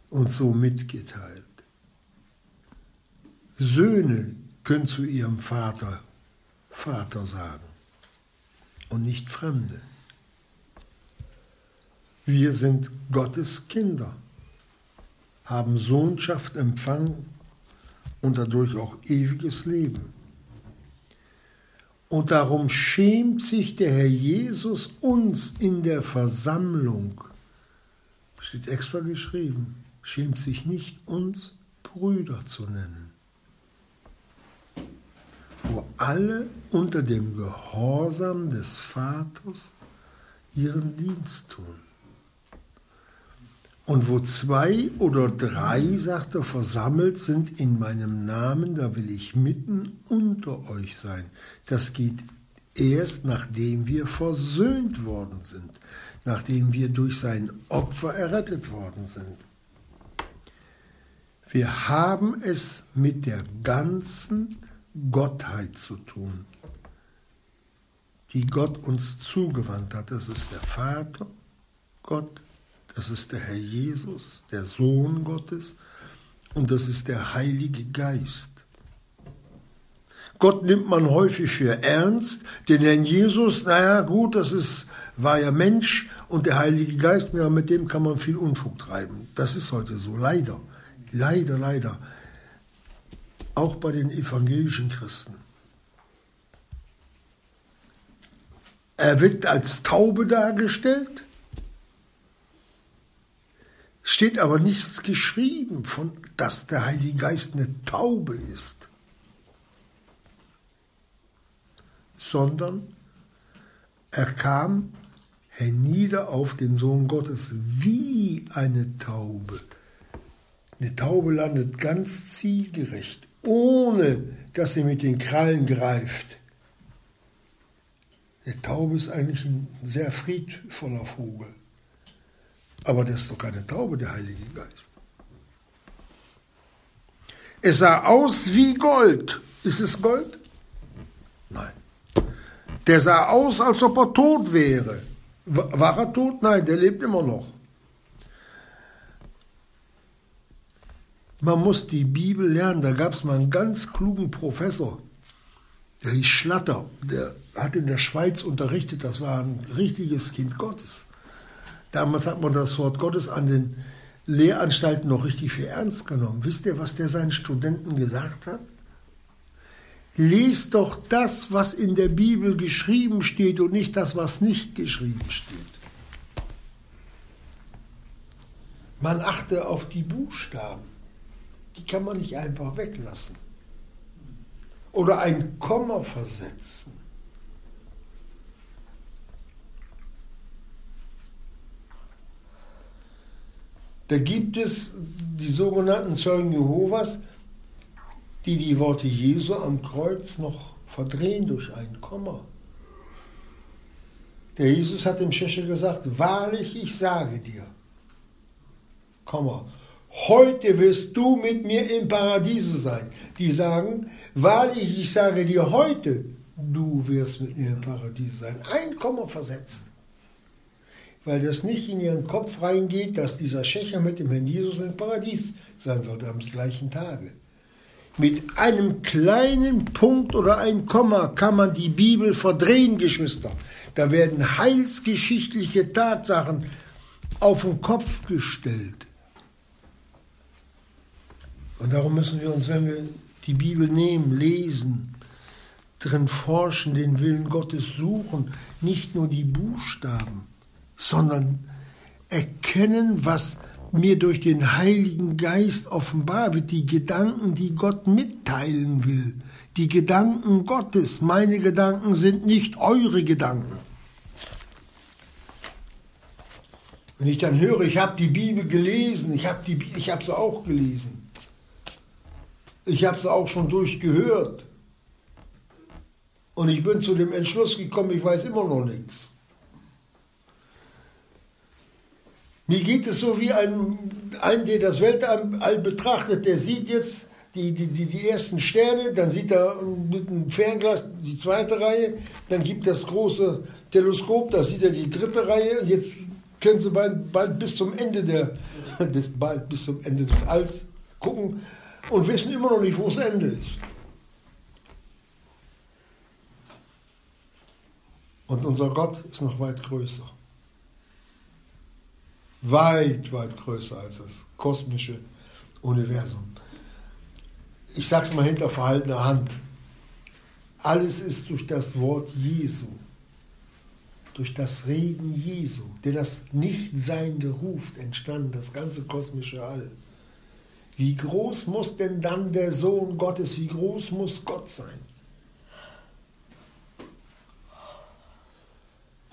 uns so mitgeteilt. Söhne können zu ihrem Vater Vater sagen und nicht Fremde. Wir sind Gottes Kinder, haben Sohnschaft empfangen und dadurch auch ewiges Leben. Und darum schämt sich der Herr Jesus uns in der Versammlung, steht extra geschrieben, schämt sich nicht uns Brüder zu nennen, wo alle unter dem Gehorsam des Vaters ihren Dienst tun. Und wo zwei oder drei, sagt er, versammelt sind in meinem Namen, da will ich mitten unter euch sein. Das geht erst nachdem wir versöhnt worden sind, nachdem wir durch sein Opfer errettet worden sind. Wir haben es mit der ganzen Gottheit zu tun, die Gott uns zugewandt hat. Das ist der Vater, Gott, das ist der Herr Jesus, der Sohn Gottes, und das ist der Heilige Geist. Gott nimmt man häufig für ernst, den Herrn Jesus, naja gut, das ist, war ja Mensch und der Heilige Geist, ja, mit dem kann man viel Unfug treiben. Das ist heute so, leider, leider, leider. Auch bei den evangelischen Christen. Er wird als Taube dargestellt, steht aber nichts geschrieben, von, dass der Heilige Geist eine Taube ist, sondern er kam hernieder auf den Sohn Gottes wie eine Taube. Eine Taube landet ganz zielgerecht, ohne dass sie mit den Krallen greift. Eine Taube ist eigentlich ein sehr friedvoller Vogel. Aber das ist doch keine Taube, der Heilige Geist. Es sah aus wie Gold. Ist es Gold? Nein. Der sah aus, als ob er tot wäre. War er tot? Nein, der lebt immer noch. Man muss die Bibel lernen. Da gab es mal einen ganz klugen Professor, der hieß Schlatter. Der hat in der Schweiz unterrichtet. Das war ein richtiges Kind Gottes. Damals hat man das Wort Gottes an den Lehranstalten noch richtig für ernst genommen. Wisst ihr, was der seinen Studenten gesagt hat? Lest doch das, was in der Bibel geschrieben steht und nicht das, was nicht geschrieben steht. Man achte auf die Buchstaben die kann man nicht einfach weglassen. Oder ein Komma versetzen. Da gibt es die sogenannten Zeugen Jehovas, die die Worte Jesu am Kreuz noch verdrehen durch ein Komma. Der Jesus hat dem Tscheche gesagt, wahrlich, ich sage dir, Komma, heute wirst du mit mir im Paradiese sein. Die sagen, wahrlich, ich sage dir heute, du wirst mit mir im Paradiese sein. Ein Komma versetzt. Weil das nicht in ihren Kopf reingeht, dass dieser Schächer mit dem Herrn Jesus im Paradies sein sollte am gleichen Tage. Mit einem kleinen Punkt oder ein Komma kann man die Bibel verdrehen, Geschwister. Da werden heilsgeschichtliche Tatsachen auf den Kopf gestellt. Und darum müssen wir uns, wenn wir die Bibel nehmen, lesen, drin forschen, den Willen Gottes suchen, nicht nur die Buchstaben, sondern erkennen, was mir durch den Heiligen Geist offenbar wird, die Gedanken, die Gott mitteilen will, die Gedanken Gottes. Meine Gedanken sind nicht eure Gedanken. Wenn ich dann höre, ich habe die Bibel gelesen, ich habe hab sie auch gelesen, ich habe es auch schon durchgehört. Und ich bin zu dem Entschluss gekommen, ich weiß immer noch nichts. Mir geht es so wie ein, ein der das Weltall betrachtet, der sieht jetzt die, die, die, die ersten Sterne, dann sieht er mit einem Fernglas die zweite Reihe, dann gibt das große Teleskop, da sieht er die dritte Reihe und jetzt können Sie bald, bald bis zum Ende der, des, bald bis zum Ende des Alls gucken und wissen immer noch nicht, wo das Ende ist. Und unser Gott ist noch weit größer. Weit, weit größer als das kosmische Universum. Ich sage es mal hinter verhaltener Hand. Alles ist durch das Wort Jesu, durch das Reden Jesu, der das Nichtseinende ruft, entstanden, das ganze kosmische All. Wie groß muss denn dann der Sohn Gottes, wie groß muss Gott sein?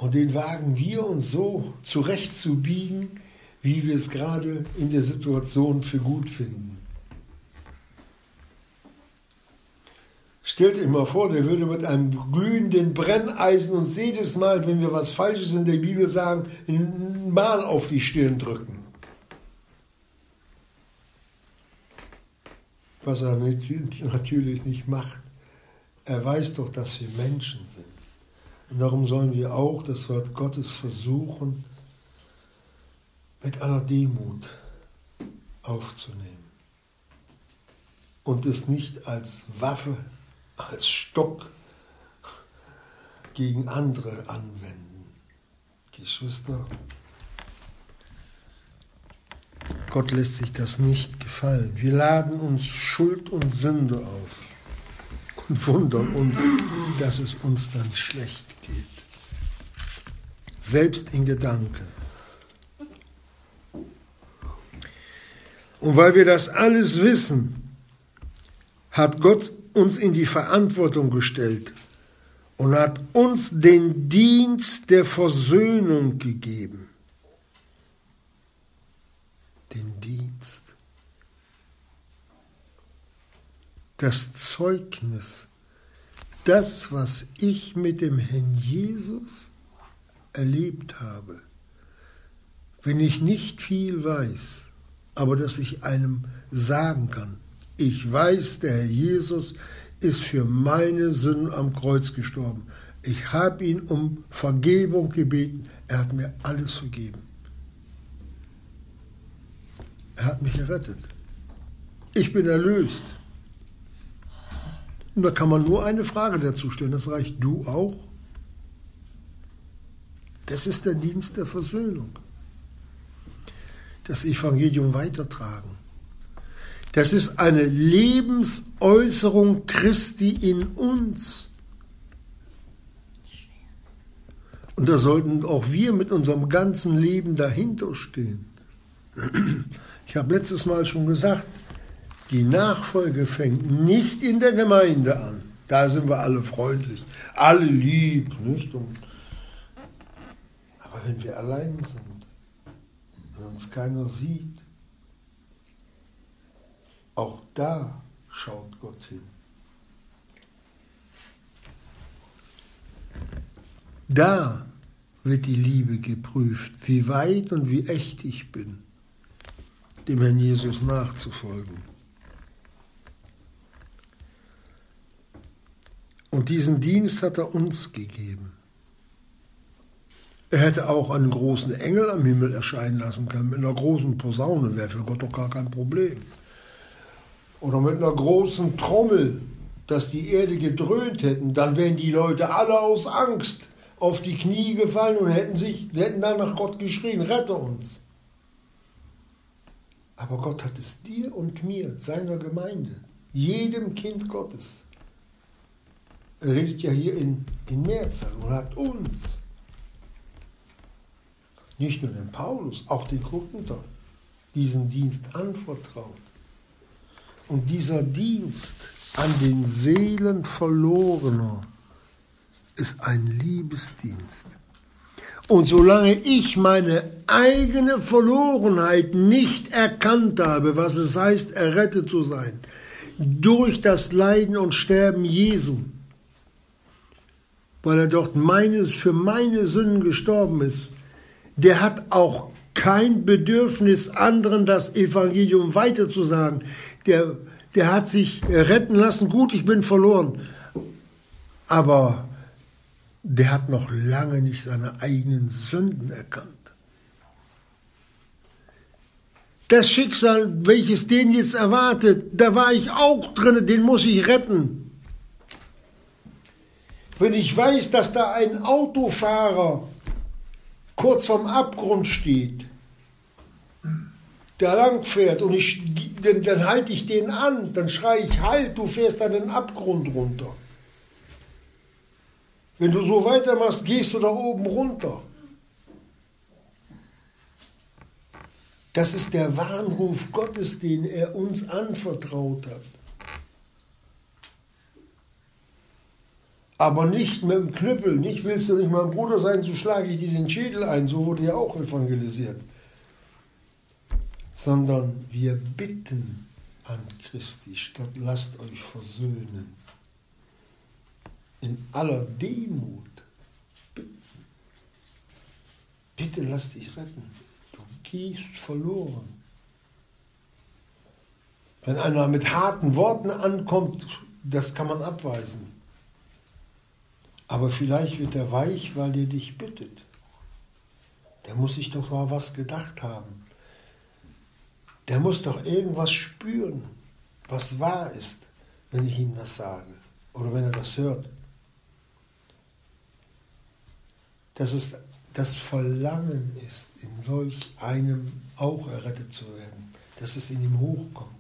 Und den wagen wir uns so zurechtzubiegen, wie wir es gerade in der Situation für gut finden. Stellt euch mal vor, der würde mit einem glühenden Brenneisen uns jedes Mal, wenn wir was Falsches in der Bibel sagen, ein Mal auf die Stirn drücken. was er natürlich nicht macht. Er weiß doch, dass wir Menschen sind. Und darum sollen wir auch das Wort Gottes versuchen, mit aller Demut aufzunehmen. Und es nicht als Waffe, als Stock gegen andere anwenden. Geschwister, Gott lässt sich das nicht gefallen. Wir laden uns Schuld und Sünde auf und wundern uns, dass es uns dann schlecht. Selbst in Gedanken. Und weil wir das alles wissen, hat Gott uns in die Verantwortung gestellt und hat uns den Dienst der Versöhnung gegeben den Dienst. Das Zeugnis, das, was ich mit dem Herrn Jesus erlebt habe, wenn ich nicht viel weiß, aber dass ich einem sagen kann, ich weiß, der Herr Jesus ist für meine Sünden am Kreuz gestorben. Ich habe ihn um Vergebung gebeten. Er hat mir alles vergeben. Er hat mich errettet. Ich bin erlöst. Und da kann man nur eine Frage dazu stellen. Das reicht du auch? Das ist der Dienst der Versöhnung. Das Evangelium weitertragen. Das ist eine Lebensäußerung Christi in uns. Und da sollten auch wir mit unserem ganzen Leben dahinter stehen. Ich habe letztes Mal schon gesagt, die Nachfolge fängt nicht in der Gemeinde an. Da sind wir alle freundlich, alle lieb, nicht? Und aber wenn wir allein sind, wenn uns keiner sieht, auch da schaut Gott hin. Da wird die Liebe geprüft, wie weit und wie echt ich bin, dem Herrn Jesus nachzufolgen. Und diesen Dienst hat er uns gegeben. Er hätte auch einen großen Engel am Himmel erscheinen lassen können, mit einer großen Posaune, wäre für Gott doch gar kein Problem. Oder mit einer großen Trommel, dass die Erde gedröhnt hätten, dann wären die Leute alle aus Angst auf die Knie gefallen und hätten, sich, hätten dann nach Gott geschrien, rette uns. Aber Gott hat es dir und mir, seiner Gemeinde, jedem Kind Gottes, er redet ja hier in, in Mehrzahl und hat uns nicht nur den Paulus, auch den Korinther, diesen Dienst anvertraut. Und dieser Dienst an den Seelen verlorener ist ein Liebesdienst. Und solange ich meine eigene Verlorenheit nicht erkannt habe, was es heißt, errettet zu sein, durch das Leiden und Sterben Jesu, weil er dort meines für meine Sünden gestorben ist, der hat auch kein Bedürfnis, anderen das Evangelium weiterzusagen. Der, der hat sich retten lassen, gut, ich bin verloren. Aber der hat noch lange nicht seine eigenen Sünden erkannt. Das Schicksal, welches den jetzt erwartet, da war ich auch drin, den muss ich retten. Wenn ich weiß, dass da ein Autofahrer kurz vorm Abgrund steht, der langfährt und ich, dann, dann halte ich den an, dann schreie ich, halt, du fährst da den Abgrund runter. Wenn du so weitermachst, gehst du da oben runter. Das ist der Warnruf Gottes, den er uns anvertraut hat. Aber nicht mit dem Knüppel. Nicht willst du nicht mein Bruder sein, so schlage ich dir den Schädel ein. So wurde ja auch evangelisiert. Sondern wir bitten an Christi, statt lasst euch versöhnen. In aller Demut bitten. Bitte lass dich retten. Du gehst verloren. Wenn einer mit harten Worten ankommt, das kann man abweisen. Aber vielleicht wird er weich, weil er dich bittet. Der muss sich doch mal was gedacht haben. Der muss doch irgendwas spüren, was wahr ist, wenn ich ihm das sage oder wenn er das hört. Dass es das Verlangen ist, in solch einem auch errettet zu werden, dass es in ihm hochkommt.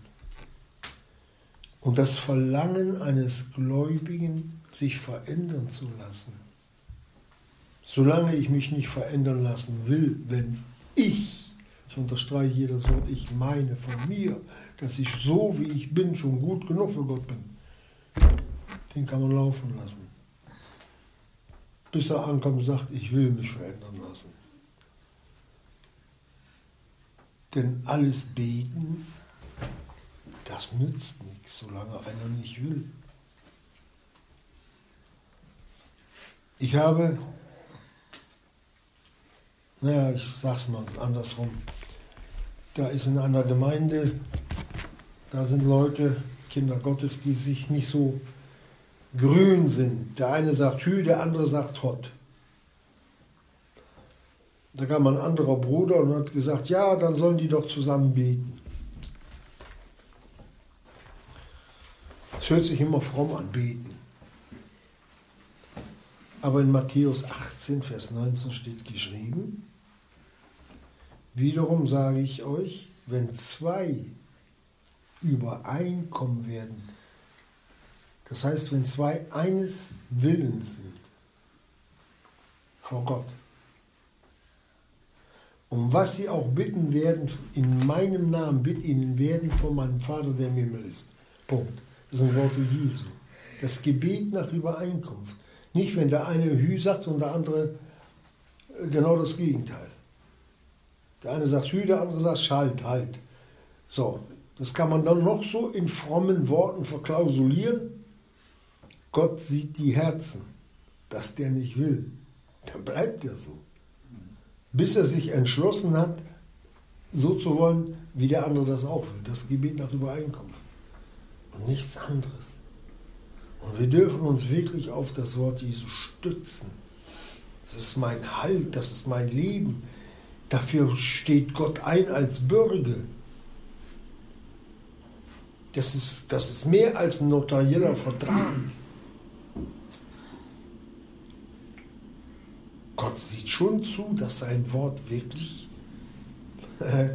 Und das Verlangen eines Gläubigen sich verändern zu lassen. Solange ich mich nicht verändern lassen will, wenn ich, ich unterstreiche jedes Wort, ich meine von mir, dass ich so wie ich bin schon gut genug für Gott bin, den kann man laufen lassen. Bis er ankommt und sagt, ich will mich verändern lassen. Denn alles Beten, das nützt nichts, solange einer nicht will. Ich habe naja, ich sag's mal andersrum. Da ist in einer Gemeinde, da sind Leute, Kinder Gottes, die sich nicht so grün sind. Der eine sagt Hü, der andere sagt Hot. Da kam ein anderer Bruder und hat gesagt, ja, dann sollen die doch zusammen beten. Es hört sich immer fromm an, beten. Aber in Matthäus 18, Vers 19 steht geschrieben, wiederum sage ich euch, wenn zwei übereinkommen werden, das heißt, wenn zwei eines Willens sind vor Gott, um was sie auch bitten werden, in meinem Namen bitte ihnen werden von meinem Vater, der im Himmel ist. Punkt. Das sind Worte Jesu. Das Gebet nach Übereinkunft. Nicht, wenn der eine Hü sagt und der andere äh, genau das Gegenteil. Der eine sagt Hü, der andere sagt Schalt, halt. So, das kann man dann noch so in frommen Worten verklausulieren. Gott sieht die Herzen, dass der nicht will. Dann bleibt er so. Bis er sich entschlossen hat, so zu wollen, wie der andere das auch will. Das Gebet nach Übereinkunft. Und nichts anderes. Und wir dürfen uns wirklich auf das Wort Jesu stützen. Das ist mein Halt, das ist mein Leben. Dafür steht Gott ein als Bürger. Das ist, das ist mehr als ein notarieller Vertrag. Gott sieht schon zu, dass sein Wort wirklich äh,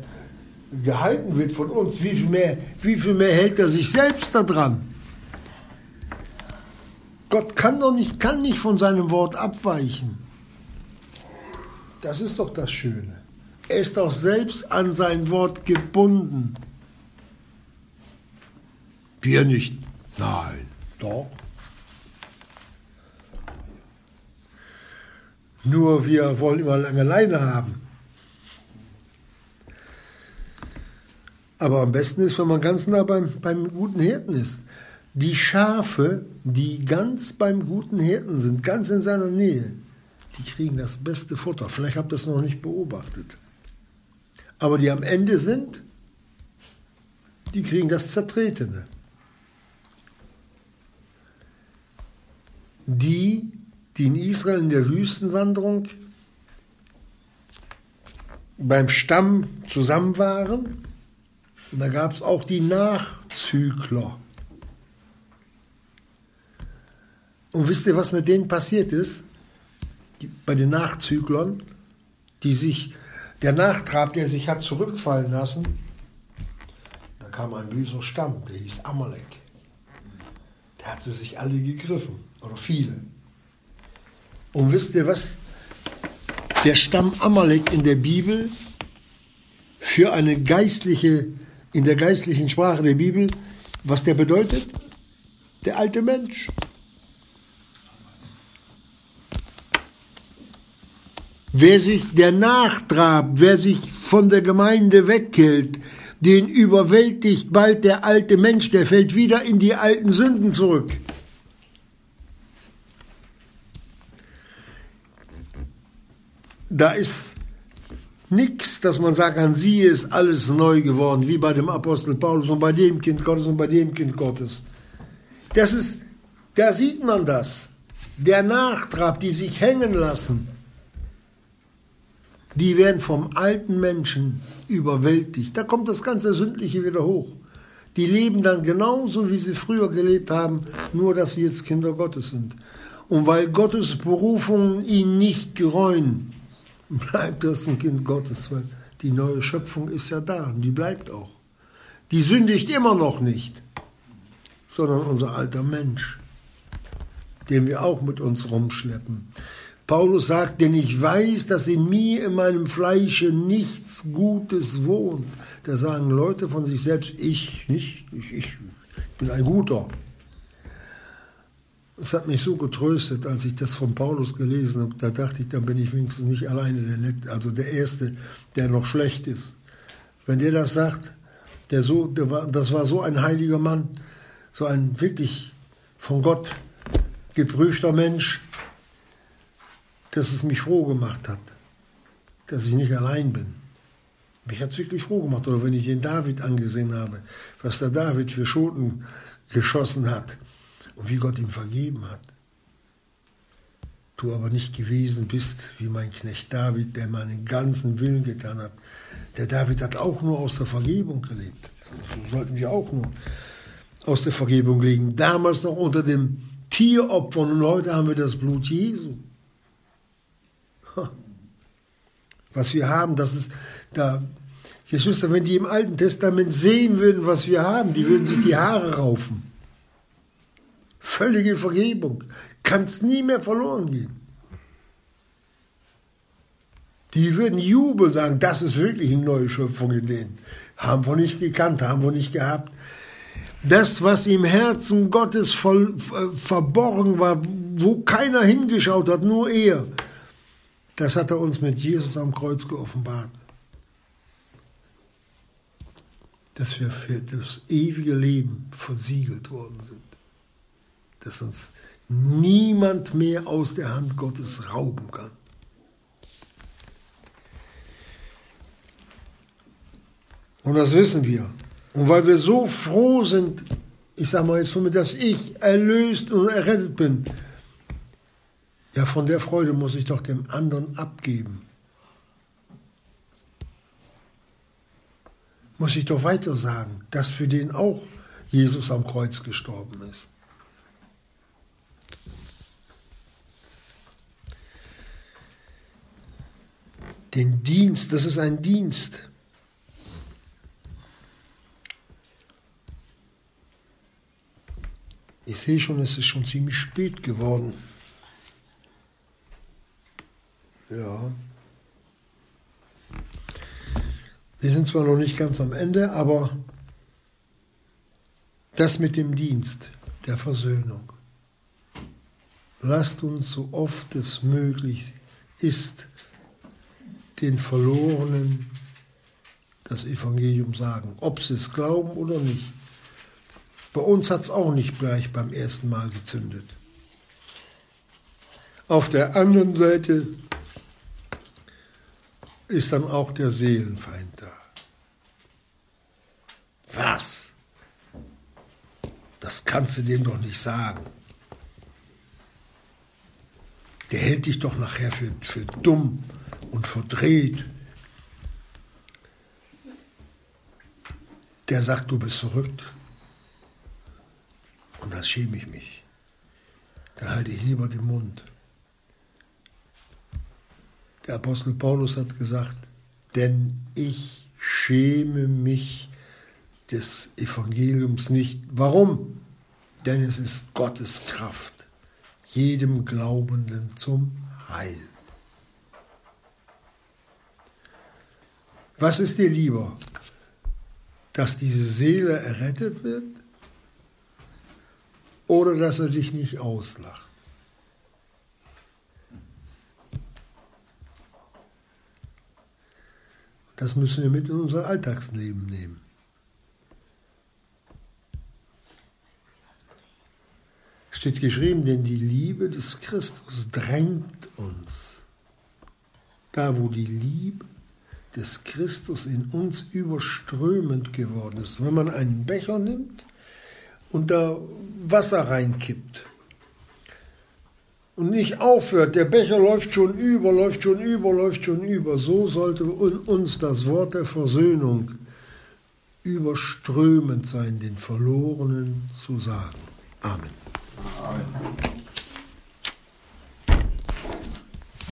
gehalten wird von uns. Wie viel, mehr, wie viel mehr hält er sich selbst daran? Gott kann doch nicht, kann nicht von seinem Wort abweichen. Das ist doch das Schöne. Er ist doch selbst an sein Wort gebunden. Wir nicht. Nein, doch. Nur wir wollen immer lange Leine haben. Aber am besten ist, wenn man ganz nah beim, beim guten Hirten ist. Die Schafe, die ganz beim guten Hirten sind, ganz in seiner Nähe, die kriegen das beste Futter. Vielleicht habt ihr das noch nicht beobachtet. Aber die am Ende sind, die kriegen das Zertretene. Die, die in Israel in der Wüstenwanderung beim Stamm zusammen waren, und da gab es auch die Nachzügler. Und wisst ihr, was mit denen passiert ist? Die, bei den Nachzüglern, die sich, der Nachtrab, der sich hat zurückfallen lassen, da kam ein böser Stamm, der hieß Amalek. Der hat sie sich alle gegriffen, oder viele. Und wisst ihr, was der Stamm Amalek in der Bibel für eine geistliche, in der geistlichen Sprache der Bibel, was der bedeutet? Der alte Mensch. Wer sich der Nachtrab, wer sich von der Gemeinde weghält, den überwältigt bald der alte Mensch, der fällt wieder in die alten Sünden zurück. Da ist nichts, dass man sagen kann, sie ist alles neu geworden, wie bei dem Apostel Paulus und bei dem Kind Gottes und bei dem Kind Gottes. Das ist, da sieht man das. Der Nachtrab, die sich hängen lassen, die werden vom alten Menschen überwältigt. Da kommt das ganze Sündliche wieder hoch. Die leben dann genauso, wie sie früher gelebt haben, nur dass sie jetzt Kinder Gottes sind. Und weil Gottes Berufungen ihnen nicht gereuen, bleibt das ein Kind Gottes, weil die neue Schöpfung ist ja da und die bleibt auch. Die sündigt immer noch nicht, sondern unser alter Mensch, den wir auch mit uns rumschleppen. Paulus sagt, denn ich weiß, dass in mir, in meinem Fleische nichts Gutes wohnt. Da sagen Leute von sich selbst, ich nicht, ich, ich bin ein Guter. Es hat mich so getröstet, als ich das von Paulus gelesen habe. Da dachte ich, dann bin ich wenigstens nicht alleine der, also der Erste, der noch schlecht ist. Wenn der das sagt, der so, der war, das war so ein heiliger Mann, so ein wirklich von Gott geprüfter Mensch, dass es mich froh gemacht hat. dass ich nicht allein bin. Mich hat es wirklich froh gemacht. Oder wenn ich den David angesehen habe, was der David für Schoten geschossen hat und wie Gott ihm vergeben hat. Du aber nicht gewesen bist wie mein Knecht David, der meinen ganzen Willen getan hat. Der David hat auch nur aus der Vergebung gelebt. So sollten wir auch nur aus der Vergebung legen. Damals noch unter dem Tieropfern und heute haben wir das Blut Jesu. Was wir haben, das ist da. Geschwister, wenn die im Alten Testament sehen würden, was wir haben, die würden sich die Haare raufen. Völlige Vergebung. Kann es nie mehr verloren gehen. Die würden jubeln, sagen, das ist wirklich eine neue Schöpfung in denen. Haben wir nicht gekannt, haben wir nicht gehabt. Das, was im Herzen Gottes voll, äh, verborgen war, wo keiner hingeschaut hat, nur er, das hat er uns mit Jesus am Kreuz geoffenbart. Dass wir für das ewige Leben versiegelt worden sind. Dass uns niemand mehr aus der Hand Gottes rauben kann. Und das wissen wir. Und weil wir so froh sind, ich sage mal jetzt somit, dass ich erlöst und errettet bin, ja, von der Freude muss ich doch dem anderen abgeben. Muss ich doch weiter sagen, dass für den auch Jesus am Kreuz gestorben ist. Den Dienst, das ist ein Dienst. Ich sehe schon, es ist schon ziemlich spät geworden. Ja. Wir sind zwar noch nicht ganz am Ende, aber das mit dem Dienst der Versöhnung. Lasst uns so oft es möglich ist, den Verlorenen das Evangelium sagen, ob sie es glauben oder nicht. Bei uns hat es auch nicht gleich beim ersten Mal gezündet. Auf der anderen Seite ist dann auch der Seelenfeind da. Was? Das kannst du dem doch nicht sagen. Der hält dich doch nachher für, für dumm und verdreht. Der sagt, du bist verrückt. Und das schäme ich mich. Da halte ich lieber den Mund. Der Apostel Paulus hat gesagt, denn ich schäme mich des Evangeliums nicht. Warum? Denn es ist Gottes Kraft, jedem Glaubenden zum Heil. Was ist dir lieber? Dass diese Seele errettet wird oder dass er dich nicht auslacht? Das müssen wir mit in unser Alltagsleben nehmen. Steht geschrieben, denn die Liebe des Christus drängt uns. Da, wo die Liebe des Christus in uns überströmend geworden ist. Wenn man einen Becher nimmt und da Wasser reinkippt, und nicht aufhört. Der Becher läuft schon über, läuft schon über, läuft schon über. So sollte uns das Wort der Versöhnung überströmend sein, den Verlorenen zu sagen. Amen. Amen.